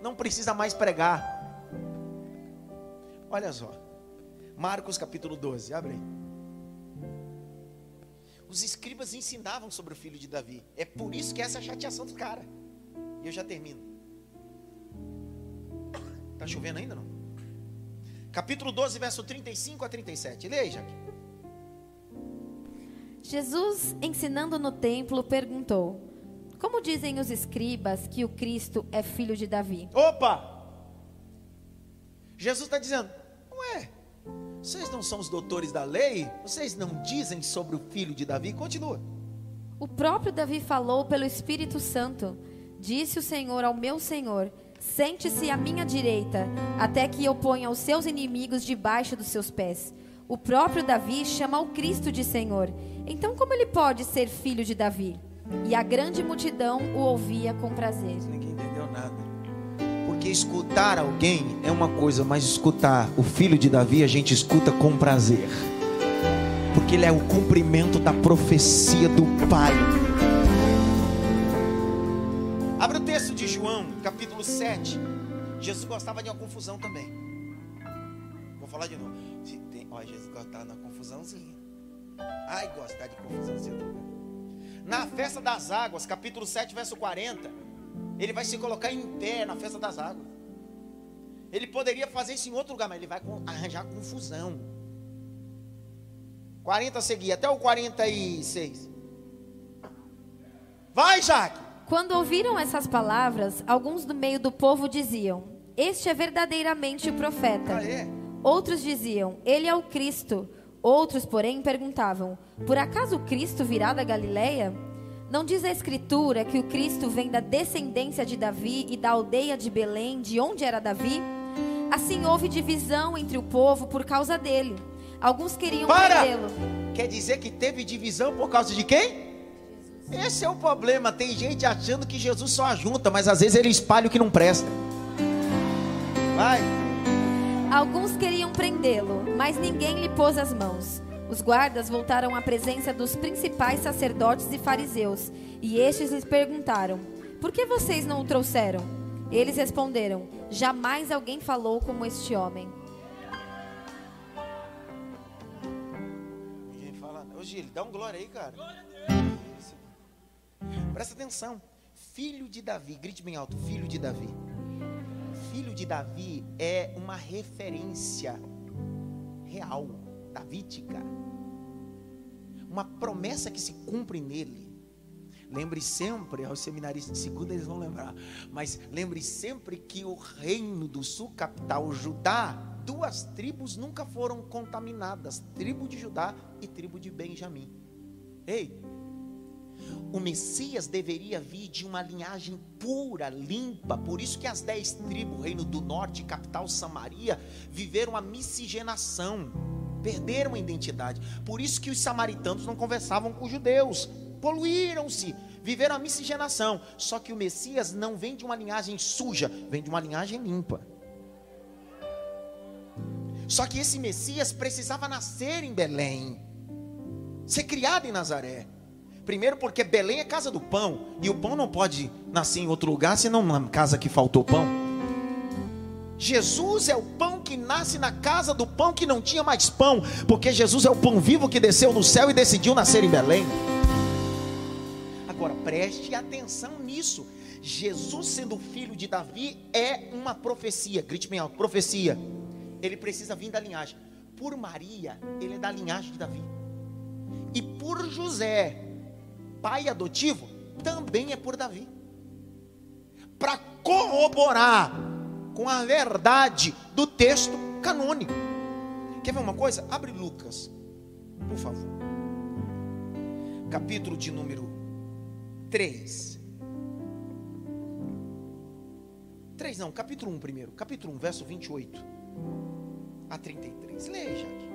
Não precisa mais pregar. Olha só. Marcos capítulo 12, abre aí. Os escribas ensinavam sobre o filho de Davi. É por isso que essa é a chateação do cara. E eu já termino. Tá chovendo ainda não? Capítulo 12, verso 35 a 37. Leia, Jaque. Jesus, ensinando no templo, perguntou: Como dizem os escribas que o Cristo é filho de Davi? Opa! Jesus está dizendo: Ué, vocês não são os doutores da lei? Vocês não dizem sobre o filho de Davi? Continua. O próprio Davi falou pelo Espírito Santo. Disse o Senhor ao meu Senhor: Sente-se à minha direita, até que eu ponha os seus inimigos debaixo dos seus pés. O próprio Davi chama o Cristo de Senhor. Então, como ele pode ser filho de Davi? E a grande multidão o ouvia com prazer. Ninguém entendeu nada. Porque escutar alguém é uma coisa, mas escutar o filho de Davi a gente escuta com prazer. Porque ele é o cumprimento da profecia do Pai. Abre o texto de João, capítulo 7. Jesus gostava de uma confusão também. Vou falar de novo. Tem, ó, Jesus gostava de uma confusãozinha. Ai, gostar de confusãozinha. Na festa das águas, capítulo 7, verso 40. Ele vai se colocar em pé na festa das águas. Ele poderia fazer isso em outro lugar, mas ele vai arranjar confusão. 40 a seguir, até o 46. Vai, Jaque! Quando ouviram essas palavras, alguns do meio do povo diziam: Este é verdadeiramente o profeta. Ah, é? Outros diziam: Ele é o Cristo. Outros, porém, perguntavam: Por acaso o Cristo virá da Galileia? Não diz a Escritura que o Cristo vem da descendência de Davi e da aldeia de Belém, de onde era Davi? Assim houve divisão entre o povo por causa dele. Alguns queriam prendê-lo. Quer dizer que teve divisão por causa de quem? Esse é o problema. Tem gente achando que Jesus só ajunta, mas às vezes ele espalha o que não presta. Vai. Alguns queriam prendê-lo, mas ninguém lhe pôs as mãos. Os guardas voltaram à presença dos principais sacerdotes e fariseus, e estes lhes perguntaram: Por que vocês não o trouxeram? Eles responderam: Jamais alguém falou como este homem. Ninguém fala. Ô Gil, dá um glória aí, cara. Presta atenção. Filho de Davi, grite bem alto, filho de Davi. Filho de Davi é uma referência real, davídica. Uma promessa que se cumpre nele. Lembre sempre, aos seminaristas de segunda eles vão lembrar, mas lembre sempre que o reino do sul capital, Judá, duas tribos nunca foram contaminadas: tribo de Judá e tribo de Benjamim. Ei, o Messias deveria vir de uma linhagem pura, limpa. Por isso que as dez tribos, reino do norte, capital Samaria, viveram a miscigenação, perderam a identidade. Por isso que os samaritanos não conversavam com os judeus, poluíram-se, viveram a miscigenação. Só que o Messias não vem de uma linhagem suja, vem de uma linhagem limpa. Só que esse Messias precisava nascer em Belém, ser criado em Nazaré Primeiro, porque Belém é casa do pão, e o pão não pode nascer em outro lugar senão na casa que faltou pão. Jesus é o pão que nasce na casa do pão que não tinha mais pão, porque Jesus é o pão vivo que desceu do céu e decidiu nascer em Belém. Agora preste atenção nisso. Jesus, sendo filho de Davi, é uma profecia. Grite bem alto: profecia. Ele precisa vir da linhagem. Por Maria, ele é da linhagem de Davi. E por José, pai adotivo, também é por Davi. Para corroborar com a verdade do texto canônico. Quer ver uma coisa? Abre Lucas, por favor. Capítulo de número 3. 3 não, capítulo 1 primeiro. Capítulo 1, verso 28 a 33. Leia, Jaque.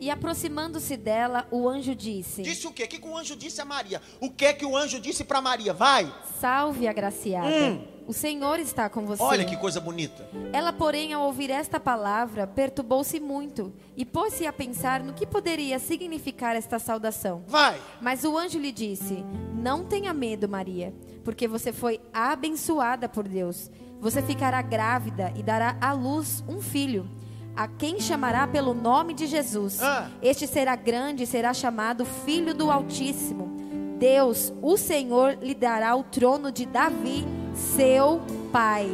E aproximando-se dela, o anjo disse: Disse o quê? O que, que o anjo disse a Maria? O que que o anjo disse para Maria? Vai. Salve, agraciada. Hum. O Senhor está com você. Olha que coisa bonita. Ela, porém, ao ouvir esta palavra, perturbou-se muito e pôs-se a pensar no que poderia significar esta saudação. Vai. Mas o anjo lhe disse: Não tenha medo, Maria, porque você foi abençoada por Deus. Você ficará grávida e dará à luz um filho, a quem chamará pelo nome de Jesus. Ah. Este será grande e será chamado Filho do Altíssimo. Deus, o Senhor, lhe dará o trono de Davi, seu pai.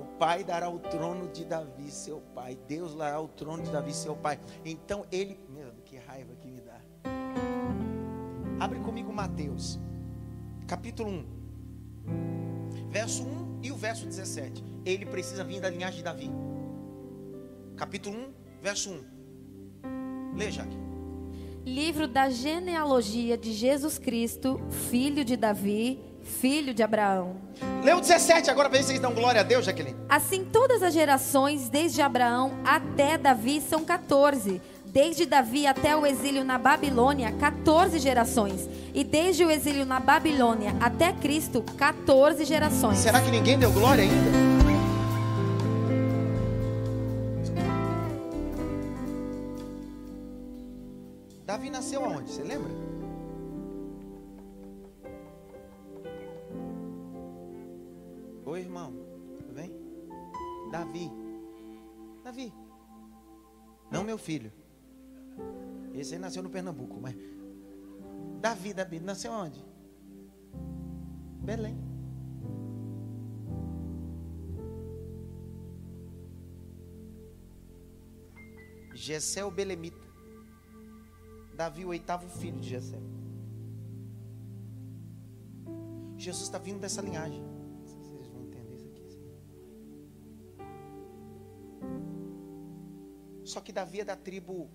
O pai dará o trono de Davi, seu pai. Deus dará o trono de Davi, seu pai. Então ele. Meu, que raiva que me dá. Abre comigo Mateus, capítulo 1, verso 1 e o verso 17. Ele precisa vir da linhagem de Davi. Capítulo 1, verso 1. Lê, Jaque. Livro da genealogia de Jesus Cristo, filho de Davi, filho de Abraão. O 17 agora para ver se vocês dão glória a Deus, Jaqueline. Assim, todas as gerações, desde Abraão até Davi, são 14. Desde Davi até o exílio na Babilônia, 14 gerações. E desde o exílio na Babilônia até Cristo, 14 gerações. Será que ninguém deu glória ainda? Davi nasceu aonde? Você lembra? Oi, irmão. Tudo bem? Davi. Davi. Não meu filho. Esse aí nasceu no Pernambuco, mas. Davi, Davi, nasceu aonde? Belém. Gessé o Belemita. Davi, o oitavo filho de Jessé. Jesus está vindo dessa linhagem. Se Vocês vão entender isso aqui. assim. Só que Davi é da tribo.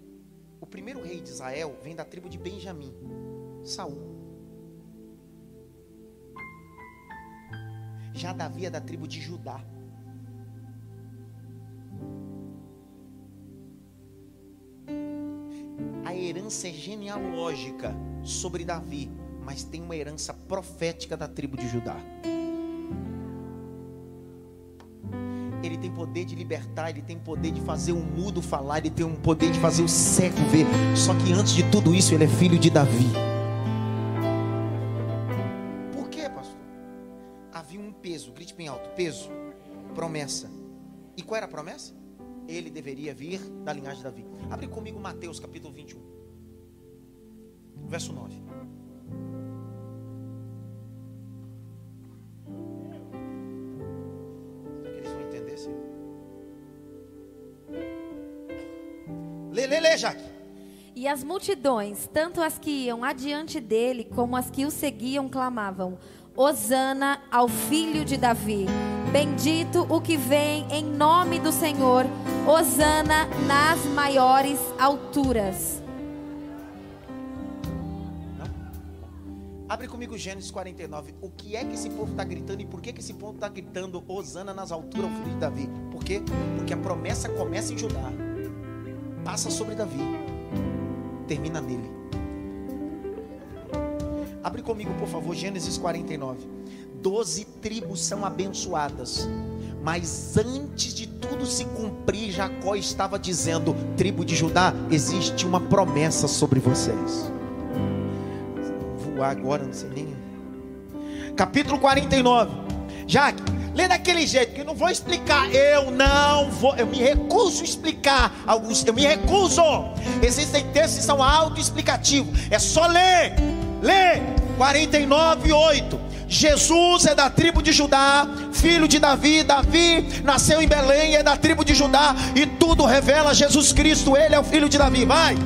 O primeiro rei de Israel vem da tribo de Benjamim, Saul. Já Davi é da tribo de Judá. A herança é genealógica sobre Davi, mas tem uma herança profética da tribo de Judá. Poder de libertar, ele tem poder de fazer o mudo falar, ele tem um poder de fazer o cego ver. Só que antes de tudo isso, ele é filho de Davi. Por quê, pastor? Havia um peso, grite bem alto: peso, promessa. E qual era a promessa? Ele deveria vir da linhagem de Davi. Abre comigo Mateus capítulo 21, verso 9. E as multidões, tanto as que iam adiante dele, como as que o seguiam, clamavam: Hosana ao filho de Davi. Bendito o que vem em nome do Senhor. Hosana nas maiores alturas. Abre comigo Gênesis 49. O que é que esse povo está gritando e por que, que esse povo está gritando Hosana nas alturas ao filho de Davi? Por quê? Porque a promessa começa em Judá, passa sobre Davi, termina nele. Abre comigo, por favor, Gênesis 49. Doze tribos são abençoadas, Mas antes de tudo se cumprir, Jacó estava dizendo: tribo de Judá, existe uma promessa sobre vocês. Vou voar agora, não sei nem. Capítulo 49. Jaque, lê daquele jeito, que eu não vou explicar. Eu não vou, eu me recuso a explicar alguns, eu me recuso. Existem textos que são autoexplicativos. É só ler. Lê 49, 8. Jesus é da tribo de Judá, filho de Davi. Davi nasceu em Belém, é da tribo de Judá, e tudo revela Jesus Cristo, ele é o filho de Davi. Vai.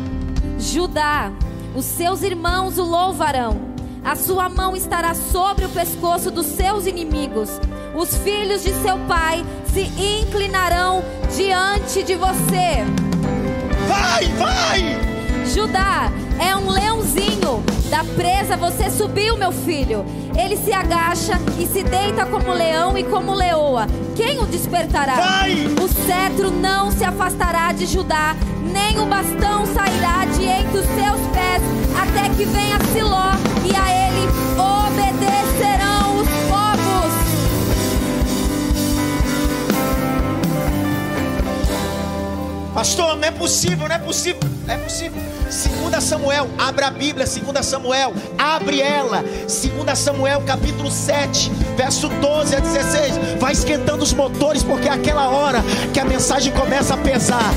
Judá, os seus irmãos o louvarão. A sua mão estará sobre o pescoço dos seus inimigos. Os filhos de seu pai se inclinarão diante de você. Vai, vai! Judá é um leãozinho. Da presa você subiu, meu filho. Ele se agacha e se deita como leão e como leoa. Quem o despertará? Vai! O cetro não se afastará de Judá, nem o bastão sairá de entre os seus pés, até que venha Siló, e a ele obedecerão Pastor, não é possível, não é possível, não é possível. 2 Samuel, abra a Bíblia, 2 Samuel, abre ela. 2 Samuel, capítulo 7, verso 12 a 16. Vai esquentando os motores, porque é aquela hora que a mensagem começa a pesar.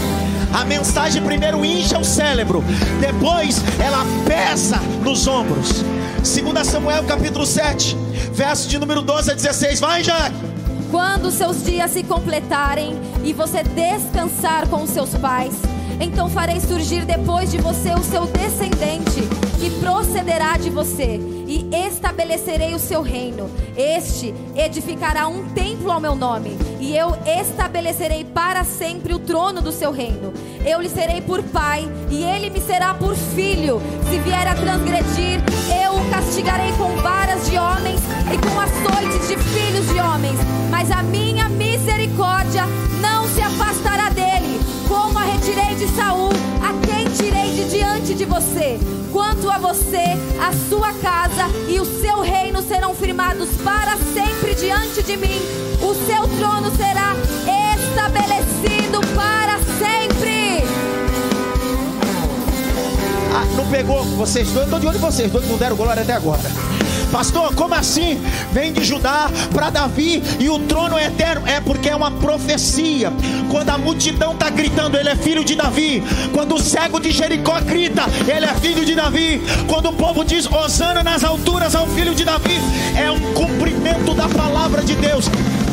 A mensagem primeiro incha o cérebro, depois ela pesa nos ombros. 2 Samuel, capítulo 7, verso de número 12 a 16. Vai, Jaque. Quando seus dias se completarem e você descansar com os seus pais, então farei surgir depois de você o seu descendente, que procederá de você, e estabelecerei o seu reino. Este edificará um templo ao meu nome, e eu estabelecerei para sempre o trono do seu reino. Eu lhe serei por pai, e ele me será por filho. Se vier a transgredir, eu o castigarei com varas de homens e com açoites de filhos de homens. Mas a minha misericórdia não se afastará dele, como a retirei de Saul, a quem tirei de diante de você. Quanto a você, a sua casa e o seu reino serão firmados para sempre diante de mim. O seu trono será estabelecido para sempre. Pegou vocês dois, estou de olho em vocês dois, não deram glória até agora. Pastor, como assim? Vem de Judá para Davi e o trono é eterno. É porque é uma profecia. Quando a multidão está gritando, ele é filho de Davi. Quando o cego de Jericó grita, ele é filho de Davi. Quando o povo diz, Osana nas alturas ao filho de Davi, é um cumprimento da palavra de Deus.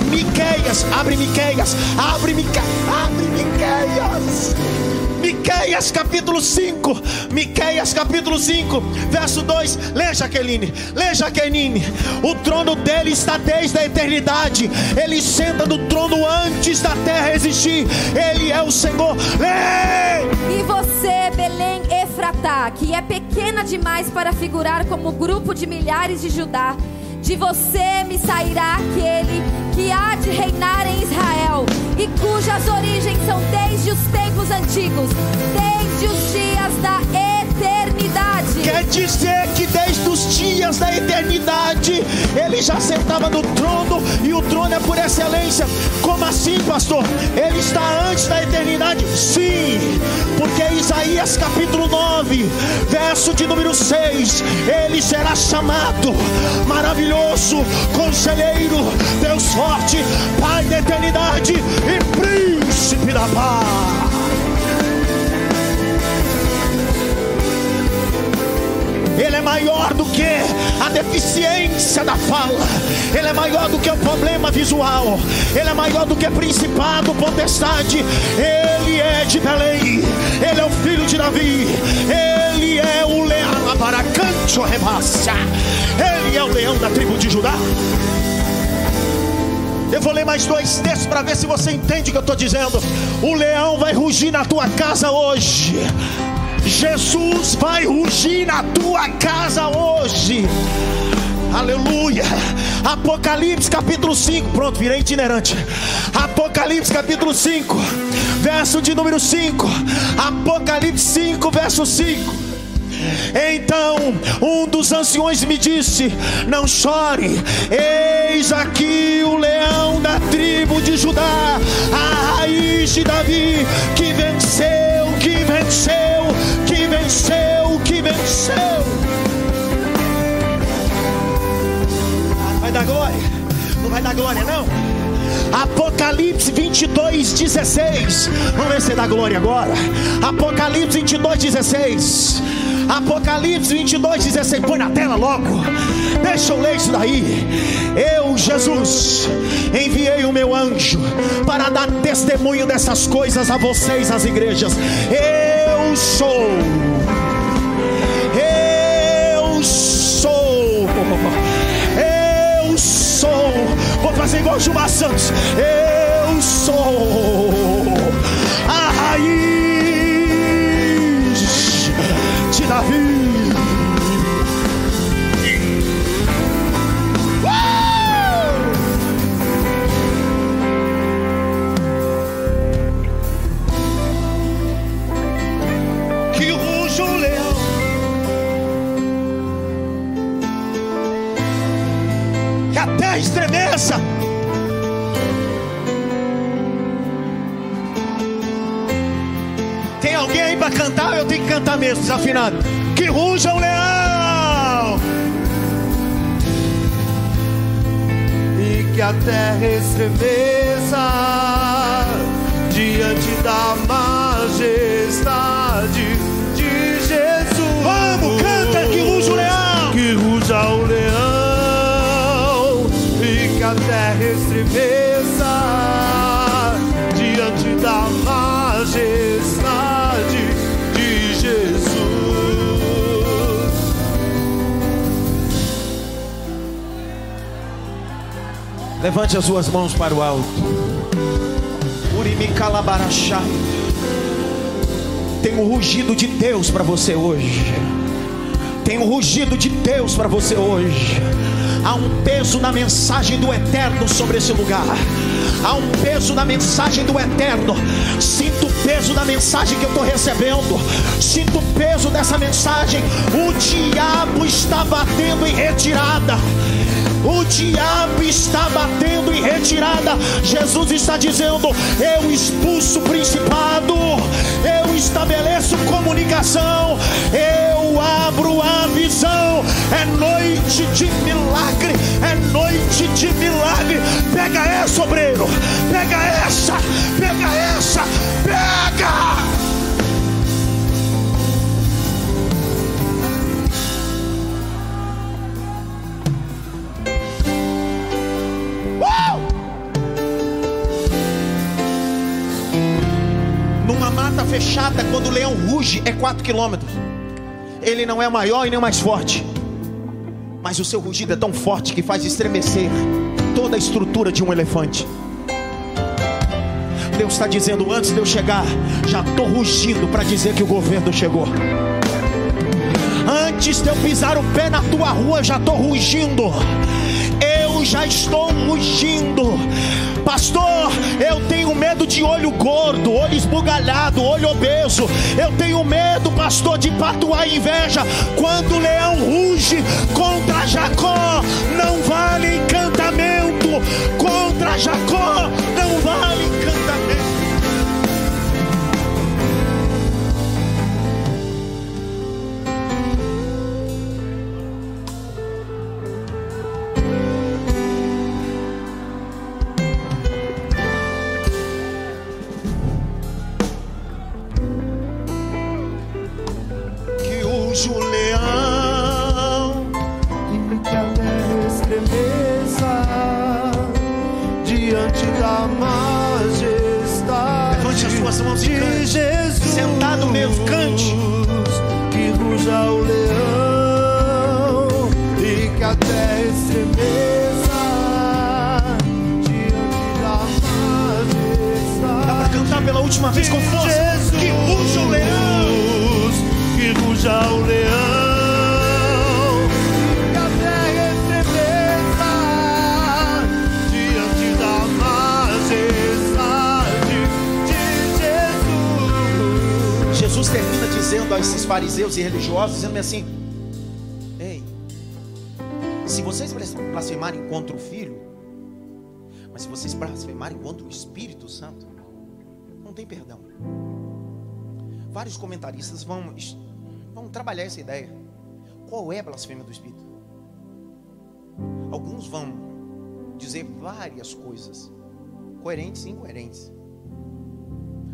Miqueias, abre Miqueias, abre Miqueias, abre Miqueias. Miqueias capítulo 5, Miqueias capítulo 5, verso 2. Lê, Jaqueline, lê, Jaqueline. O trono dele está desde a eternidade. Ele senta no trono antes da terra existir. Ele é o Senhor. Lê! E você, Belém Efratá, que é pequena demais para figurar como grupo de milhares de Judá, de você me sairá aquele que há de reinar em Israel e cujas origens são desde os tempos antigos, desde os dias da eternidade. Quer dizer que desde os dias da eternidade ele já sentava no trono e o trono é por excelência. Como assim, pastor? Ele está antes da eternidade? Sim, porque Isaías capítulo 9, verso de número 6, ele será chamado maravilhoso, conselheiro, Deus forte, Pai da eternidade e príncipe da paz. Ele é maior do que a deficiência da fala. Ele é maior do que o problema visual. Ele é maior do que principado, potestade. Ele é de Belém. Ele é o filho de Davi. Ele é o leão para canto rebaixa. Ele é o leão da tribo de Judá. Eu vou ler mais dois textos para ver se você entende o que eu estou dizendo. O leão vai rugir na tua casa hoje. Jesus vai rugir na tua casa hoje. Aleluia. Apocalipse capítulo 5. Pronto, virei itinerante. Apocalipse capítulo 5, verso de número 5. Apocalipse 5, verso 5. Então um dos anciões me disse: Não chore, eis aqui o leão da tribo de Judá, a raiz de Davi, dar glória, não. Apocalipse 22, 16. Vamos ver se dá glória agora. Apocalipse 22, 16. Apocalipse 22, 16. Põe na tela logo. Deixa eu ler isso daí. Eu, Jesus, enviei o meu anjo para dar testemunho dessas coisas a vocês, as igrejas. Eu sou. Fazer igual Gilmar Santos. Eu sou a raiz cantar? Mesmo, desafinado. Que ruja o leão. e que a terra estremeça diante da majestade de Jesus. Vamos, canta que ruja o leão. Que ruja o leão e que a terra estremeça Levante as suas mãos para o alto. Urimicalabarachá. Tem um rugido de Deus para você hoje. Tem um rugido de Deus para você hoje. Há um peso na mensagem do eterno sobre esse lugar. Há um peso na mensagem do eterno. Sinto o peso da mensagem que eu estou recebendo. Sinto o peso dessa mensagem. O diabo está batendo em retirada. O diabo está batendo em retirada. Jesus está dizendo: Eu expulso principado, eu estabeleço comunicação, eu abro a visão. É noite de milagre, é noite de milagre. Pega essa, obreiro, pega essa, pega essa, pega. Mata fechada, quando o leão ruge, é 4 quilômetros. Ele não é maior e nem mais forte. Mas o seu rugido é tão forte que faz estremecer toda a estrutura de um elefante. Deus está dizendo: antes de eu chegar, já estou rugindo para dizer que o governo chegou. Antes de eu pisar o pé na tua rua, já estou rugindo. Já estou rugindo. Pastor, eu tenho medo de olho gordo, olho esbugalhado, olho obeso. Eu tenho medo, pastor, de patuar inveja. Quando o leão ruge contra Jacó, não vale encantamento. Contra Jacó, não Jesus. Termina dizendo dizendo a esses fariseus e religiosos, dizendo assim: Ei, se vocês blasfemarem contra o Filho, mas se vocês blasfemarem contra o Espírito Santo, não tem perdão. Vários comentaristas vão, vão trabalhar essa ideia. Qual é a blasfêmia do Espírito? Alguns vão dizer várias coisas, coerentes e incoerentes.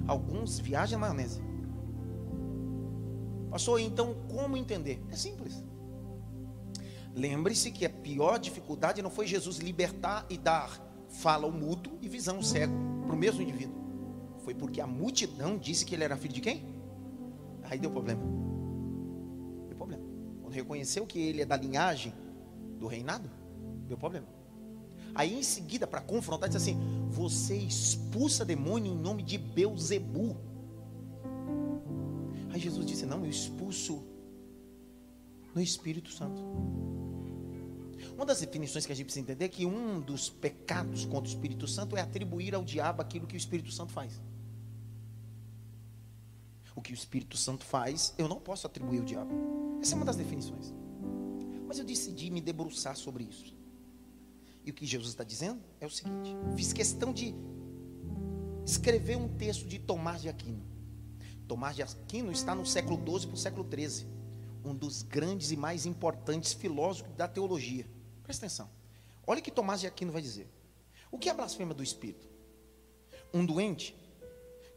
Alguns viajam na maionese. Pastor, então como entender? É simples. Lembre-se que a pior dificuldade não foi Jesus libertar e dar fala ao mudo e visão ao cego para o mesmo indivíduo. Foi porque a multidão disse que ele era filho de quem? Aí deu problema. Deu problema. Quando reconheceu que ele é da linhagem do reinado, deu problema. Aí em seguida, para confrontar, disse assim: Você expulsa demônio em nome de Beuzebu. Aí Jesus disse: Não, eu expulso no Espírito Santo. Uma das definições que a gente precisa entender é que um dos pecados contra o Espírito Santo é atribuir ao diabo aquilo que o Espírito Santo faz. O que o Espírito Santo faz, eu não posso atribuir ao diabo. Essa é uma das definições. Mas eu decidi me debruçar sobre isso. E o que Jesus está dizendo é o seguinte: fiz questão de escrever um texto de Tomás de Aquino. Tomás de Aquino está no século XII para o século XIII, um dos grandes e mais importantes filósofos da teologia. Presta atenção. Olha o que Tomás de Aquino vai dizer. O que é blasfêmia do espírito? Um doente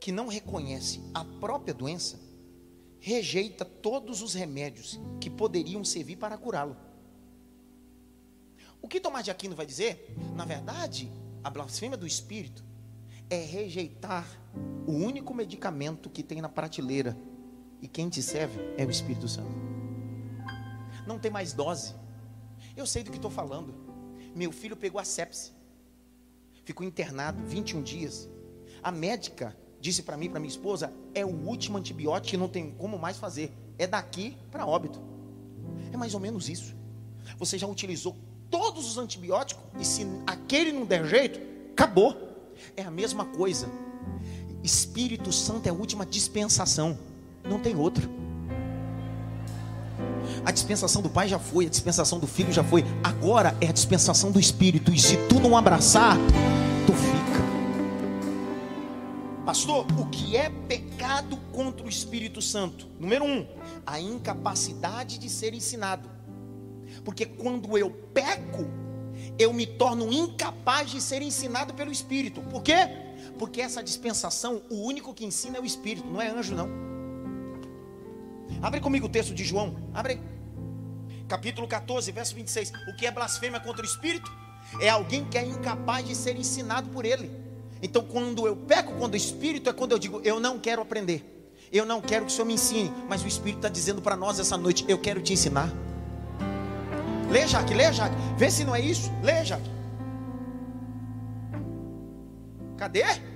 que não reconhece a própria doença rejeita todos os remédios que poderiam servir para curá-lo. O que Tomás de Aquino vai dizer? Na verdade, a blasfêmia do espírito é rejeitar o único medicamento que tem na prateleira e quem te serve é o Espírito Santo. Não tem mais dose, eu sei do que estou falando. Meu filho pegou a sepse, ficou internado 21 dias. A médica disse para mim, para minha esposa, é o último antibiótico que não tem como mais fazer. É daqui para óbito. É mais ou menos isso. Você já utilizou todos os antibióticos e se aquele não der jeito, acabou. É a mesma coisa. Espírito Santo é a última dispensação. Não tem outro. A dispensação do Pai já foi, a dispensação do Filho já foi. Agora é a dispensação do Espírito. E se tu não abraçar, tu fica. Pastor, o que é pecado contra o Espírito Santo? Número um, a incapacidade de ser ensinado. Porque quando eu peco, eu me torno incapaz de ser ensinado pelo Espírito. Por quê? Porque essa dispensação, o único que ensina é o Espírito, não é anjo, não. Abre comigo o texto de João. Abre. Capítulo 14, verso 26. O que é blasfêmia contra o Espírito? É alguém que é incapaz de ser ensinado por ele. Então, quando eu peco contra o Espírito, é quando eu digo, eu não quero aprender. Eu não quero que o Senhor me ensine. Mas o Espírito está dizendo para nós essa noite, eu quero te ensinar. Lê, Jaque, lê, Jaque. Vê se não é isso. Lê, Jaque. Cadê?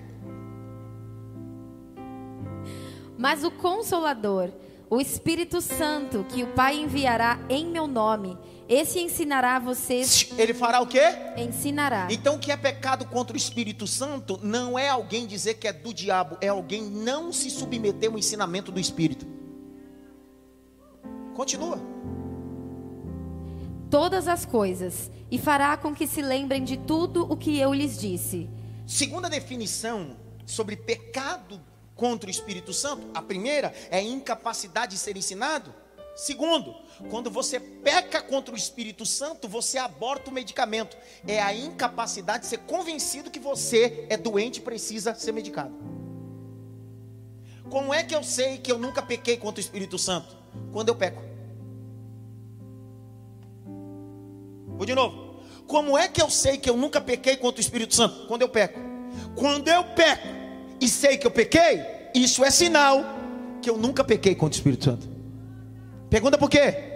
Mas o Consolador o Espírito Santo, que o Pai enviará em meu nome, esse ensinará a vocês. Ele fará o quê? Ensinará. Então, o que é pecado contra o Espírito Santo não é alguém dizer que é do diabo, é alguém não se submeter ao ensinamento do Espírito. Continua. Todas as coisas, e fará com que se lembrem de tudo o que eu lhes disse. Segunda definição sobre pecado contra o Espírito Santo. A primeira é a incapacidade de ser ensinado. Segundo, quando você peca contra o Espírito Santo, você aborta o medicamento. É a incapacidade de ser convencido que você é doente e precisa ser medicado. Como é que eu sei que eu nunca pequei contra o Espírito Santo? Quando eu peco. Vou de novo. Como é que eu sei que eu nunca pequei contra o Espírito Santo? Quando eu peco. Quando eu peco, e sei que eu pequei, isso é sinal que eu nunca pequei contra o Espírito Santo. Pergunta por quê?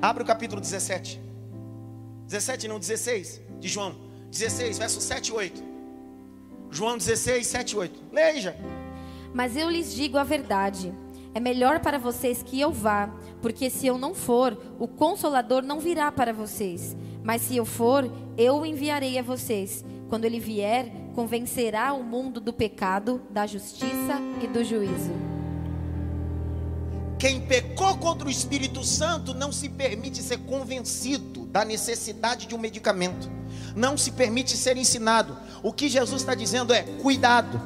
Abre o capítulo 17. 17, não 16, de João. 16, verso 7 e 8. João 16, 7 e 8. Leia. Mas eu lhes digo a verdade. É melhor para vocês que eu vá, porque se eu não for, o consolador não virá para vocês. Mas se eu for, eu o enviarei a vocês. Quando ele vier, convencerá o mundo do pecado, da justiça e do juízo. Quem pecou contra o Espírito Santo não se permite ser convencido da necessidade de um medicamento, não se permite ser ensinado. O que Jesus está dizendo é: cuidado,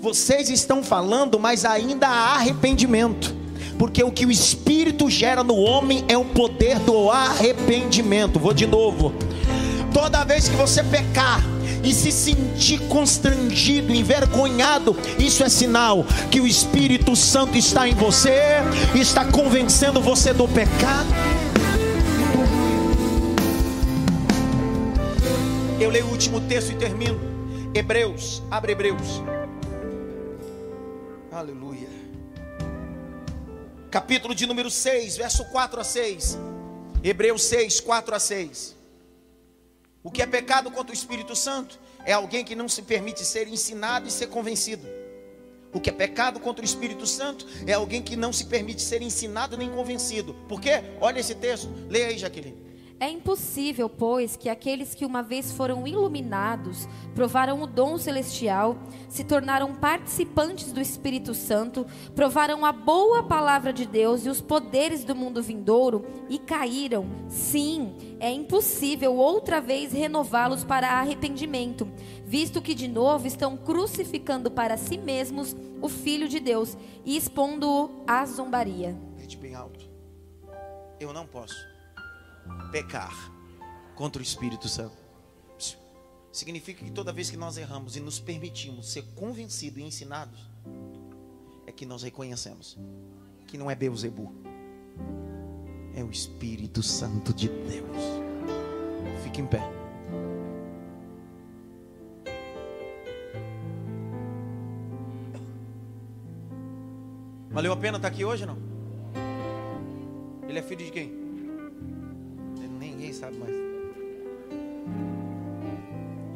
vocês estão falando, mas ainda há arrependimento, porque o que o Espírito gera no homem é o poder do arrependimento. Vou de novo, toda vez que você pecar, e se sentir constrangido, envergonhado, isso é sinal que o Espírito Santo está em você, está convencendo você do pecado. Eu leio o último texto e termino. Hebreus, abre Hebreus. Aleluia. Capítulo de número 6, verso 4 a 6. Hebreus 6, 4 a 6. O que é pecado contra o Espírito Santo é alguém que não se permite ser ensinado e ser convencido. O que é pecado contra o Espírito Santo é alguém que não se permite ser ensinado nem convencido. Por quê? Olha esse texto. Leia aí, Jaqueline. É impossível, pois, que aqueles que uma vez foram iluminados, provaram o dom celestial, se tornaram participantes do Espírito Santo, provaram a boa palavra de Deus e os poderes do mundo vindouro e caíram. Sim, é impossível outra vez renová-los para arrependimento, visto que de novo estão crucificando para si mesmos o Filho de Deus e expondo-o à zombaria. Grite bem alto. Eu não posso pecar contra o Espírito Santo. Significa que toda vez que nós erramos e nos permitimos ser convencidos e ensinados, é que nós reconhecemos que não é Beuzebu, é o Espírito Santo de Deus. Fique em pé. Valeu a pena estar aqui hoje não? Ele é filho de quem? Sabe mais.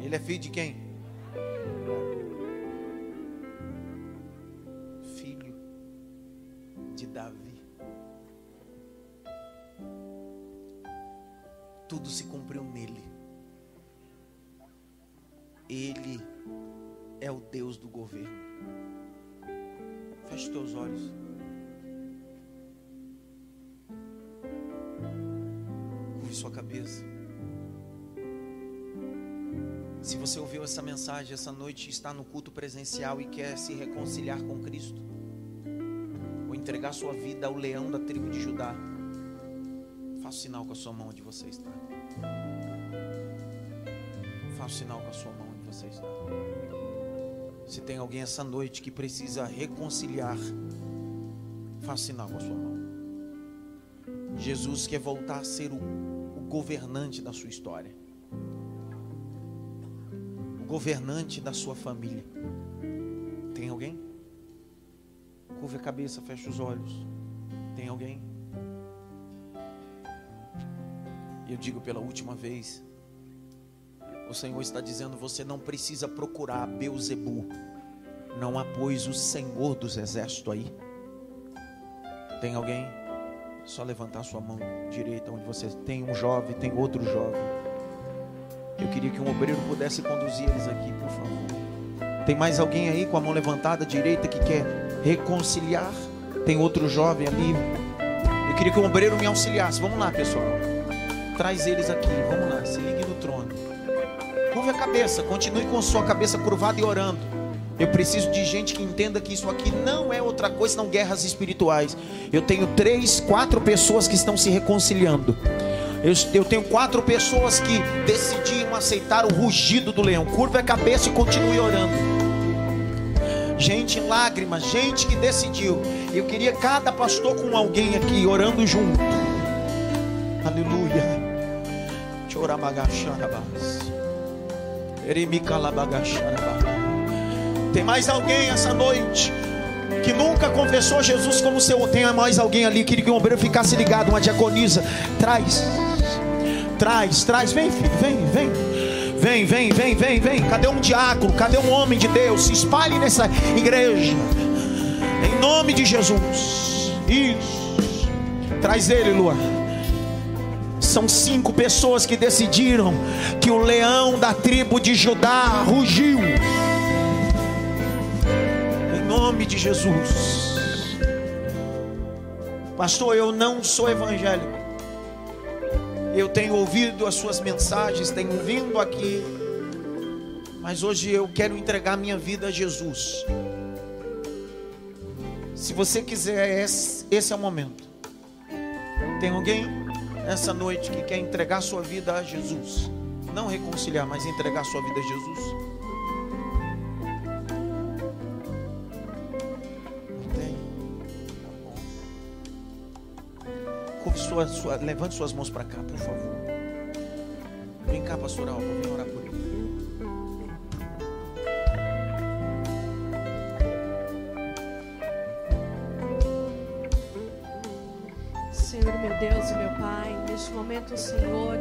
Ele é filho de quem? Filho de Davi. Tudo se cumpriu nele. Ele é o Deus do governo. Feche os teus olhos. Cabeça. Se você ouviu essa mensagem essa noite, está no culto presencial e quer se reconciliar com Cristo, ou entregar sua vida ao leão da tribo de Judá, faça o sinal com a sua mão onde você está. Faça o sinal com a sua mão onde você está. Se tem alguém essa noite que precisa reconciliar, faça sinal com a sua mão. Jesus quer voltar a ser o governante da sua história, o governante da sua família. Tem alguém? Curva a cabeça, fecha os olhos. Tem alguém? E eu digo pela última vez: o Senhor está dizendo, você não precisa procurar Beuzebu. Não há, pois, o Senhor dos exércitos aí. Tem alguém? Só levantar sua mão direita onde você tem um jovem, tem outro jovem. Eu queria que um obreiro pudesse conduzir eles aqui, por favor. Tem mais alguém aí com a mão levantada direita que quer reconciliar? Tem outro jovem ali. Eu queria que um obreiro me auxiliasse. Vamos lá, pessoal. Traz eles aqui. Vamos lá. Se ligue no trono. Curve a cabeça. Continue com sua cabeça curvada e orando. Eu preciso de gente que entenda que isso aqui não é outra coisa senão guerras espirituais. Eu tenho três, quatro pessoas que estão se reconciliando. Eu, eu tenho quatro pessoas que decidiram aceitar o rugido do leão. Curva a cabeça e continue orando. Gente em lágrimas, gente que decidiu. Eu queria cada pastor com alguém aqui orando junto. Aleluia. Tem mais alguém essa noite que nunca confessou Jesus como seu. Tem mais alguém ali que o obreiro ficasse ligado, uma diaconisa. Traz, traz, traz. Vem, filho, vem, vem. Vem, vem, vem, vem, vem. Cadê um diácono? Cadê um homem de Deus? Se espalhe nessa igreja. Em nome de Jesus. Isso. Traz ele, Lua. São cinco pessoas que decidiram que o leão da tribo de Judá rugiu nome de Jesus. Pastor, eu não sou evangélico. Eu tenho ouvido as suas mensagens, tenho vindo aqui, mas hoje eu quero entregar minha vida a Jesus. Se você quiser, esse, esse é o momento. Tem alguém nessa noite que quer entregar sua vida a Jesus? Não reconciliar, mas entregar sua vida a Jesus? Sua, sua, levante suas mãos para cá, por favor. Vem cá, pastor Alba, vem orar por ele. Senhor, meu Deus e meu Pai, neste momento, Senhor,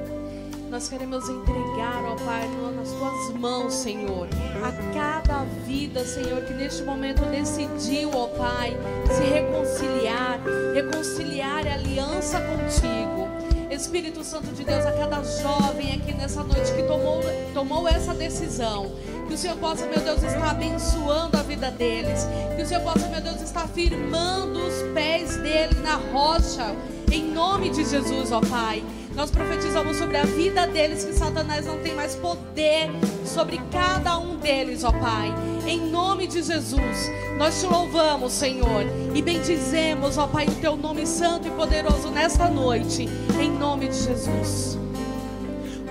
nós queremos entregar, ó Pai, nas tuas mãos, Senhor, a cada vida, Senhor, que neste momento decidiu, ó Pai, se reconciliar, reconciliar a aliança contigo. Espírito Santo de Deus, a cada jovem aqui nessa noite que tomou, tomou essa decisão, que o Senhor possa, meu Deus, estar abençoando a vida deles, que o Senhor possa, meu Deus, estar firmando os pés deles na rocha, em nome de Jesus, ó Pai. Nós profetizamos sobre a vida deles que Satanás não tem mais poder sobre cada um deles, ó Pai. Em nome de Jesus, nós te louvamos, Senhor, e bendizemos, ó Pai, o teu nome santo e poderoso nesta noite, em nome de Jesus.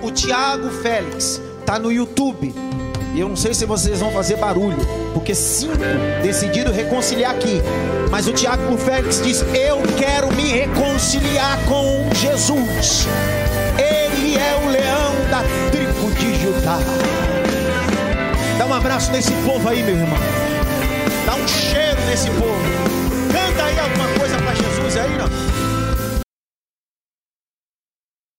O Tiago Félix está no YouTube. E eu não sei se vocês vão fazer barulho, porque cinco decidiram reconciliar aqui. Mas o Tiago Félix diz: Eu quero me reconciliar com Jesus. Ele é o leão da tribo de Judá. Dá um abraço nesse povo aí, meu irmão. Dá um cheiro nesse povo. Canta aí alguma coisa para Jesus aí, não?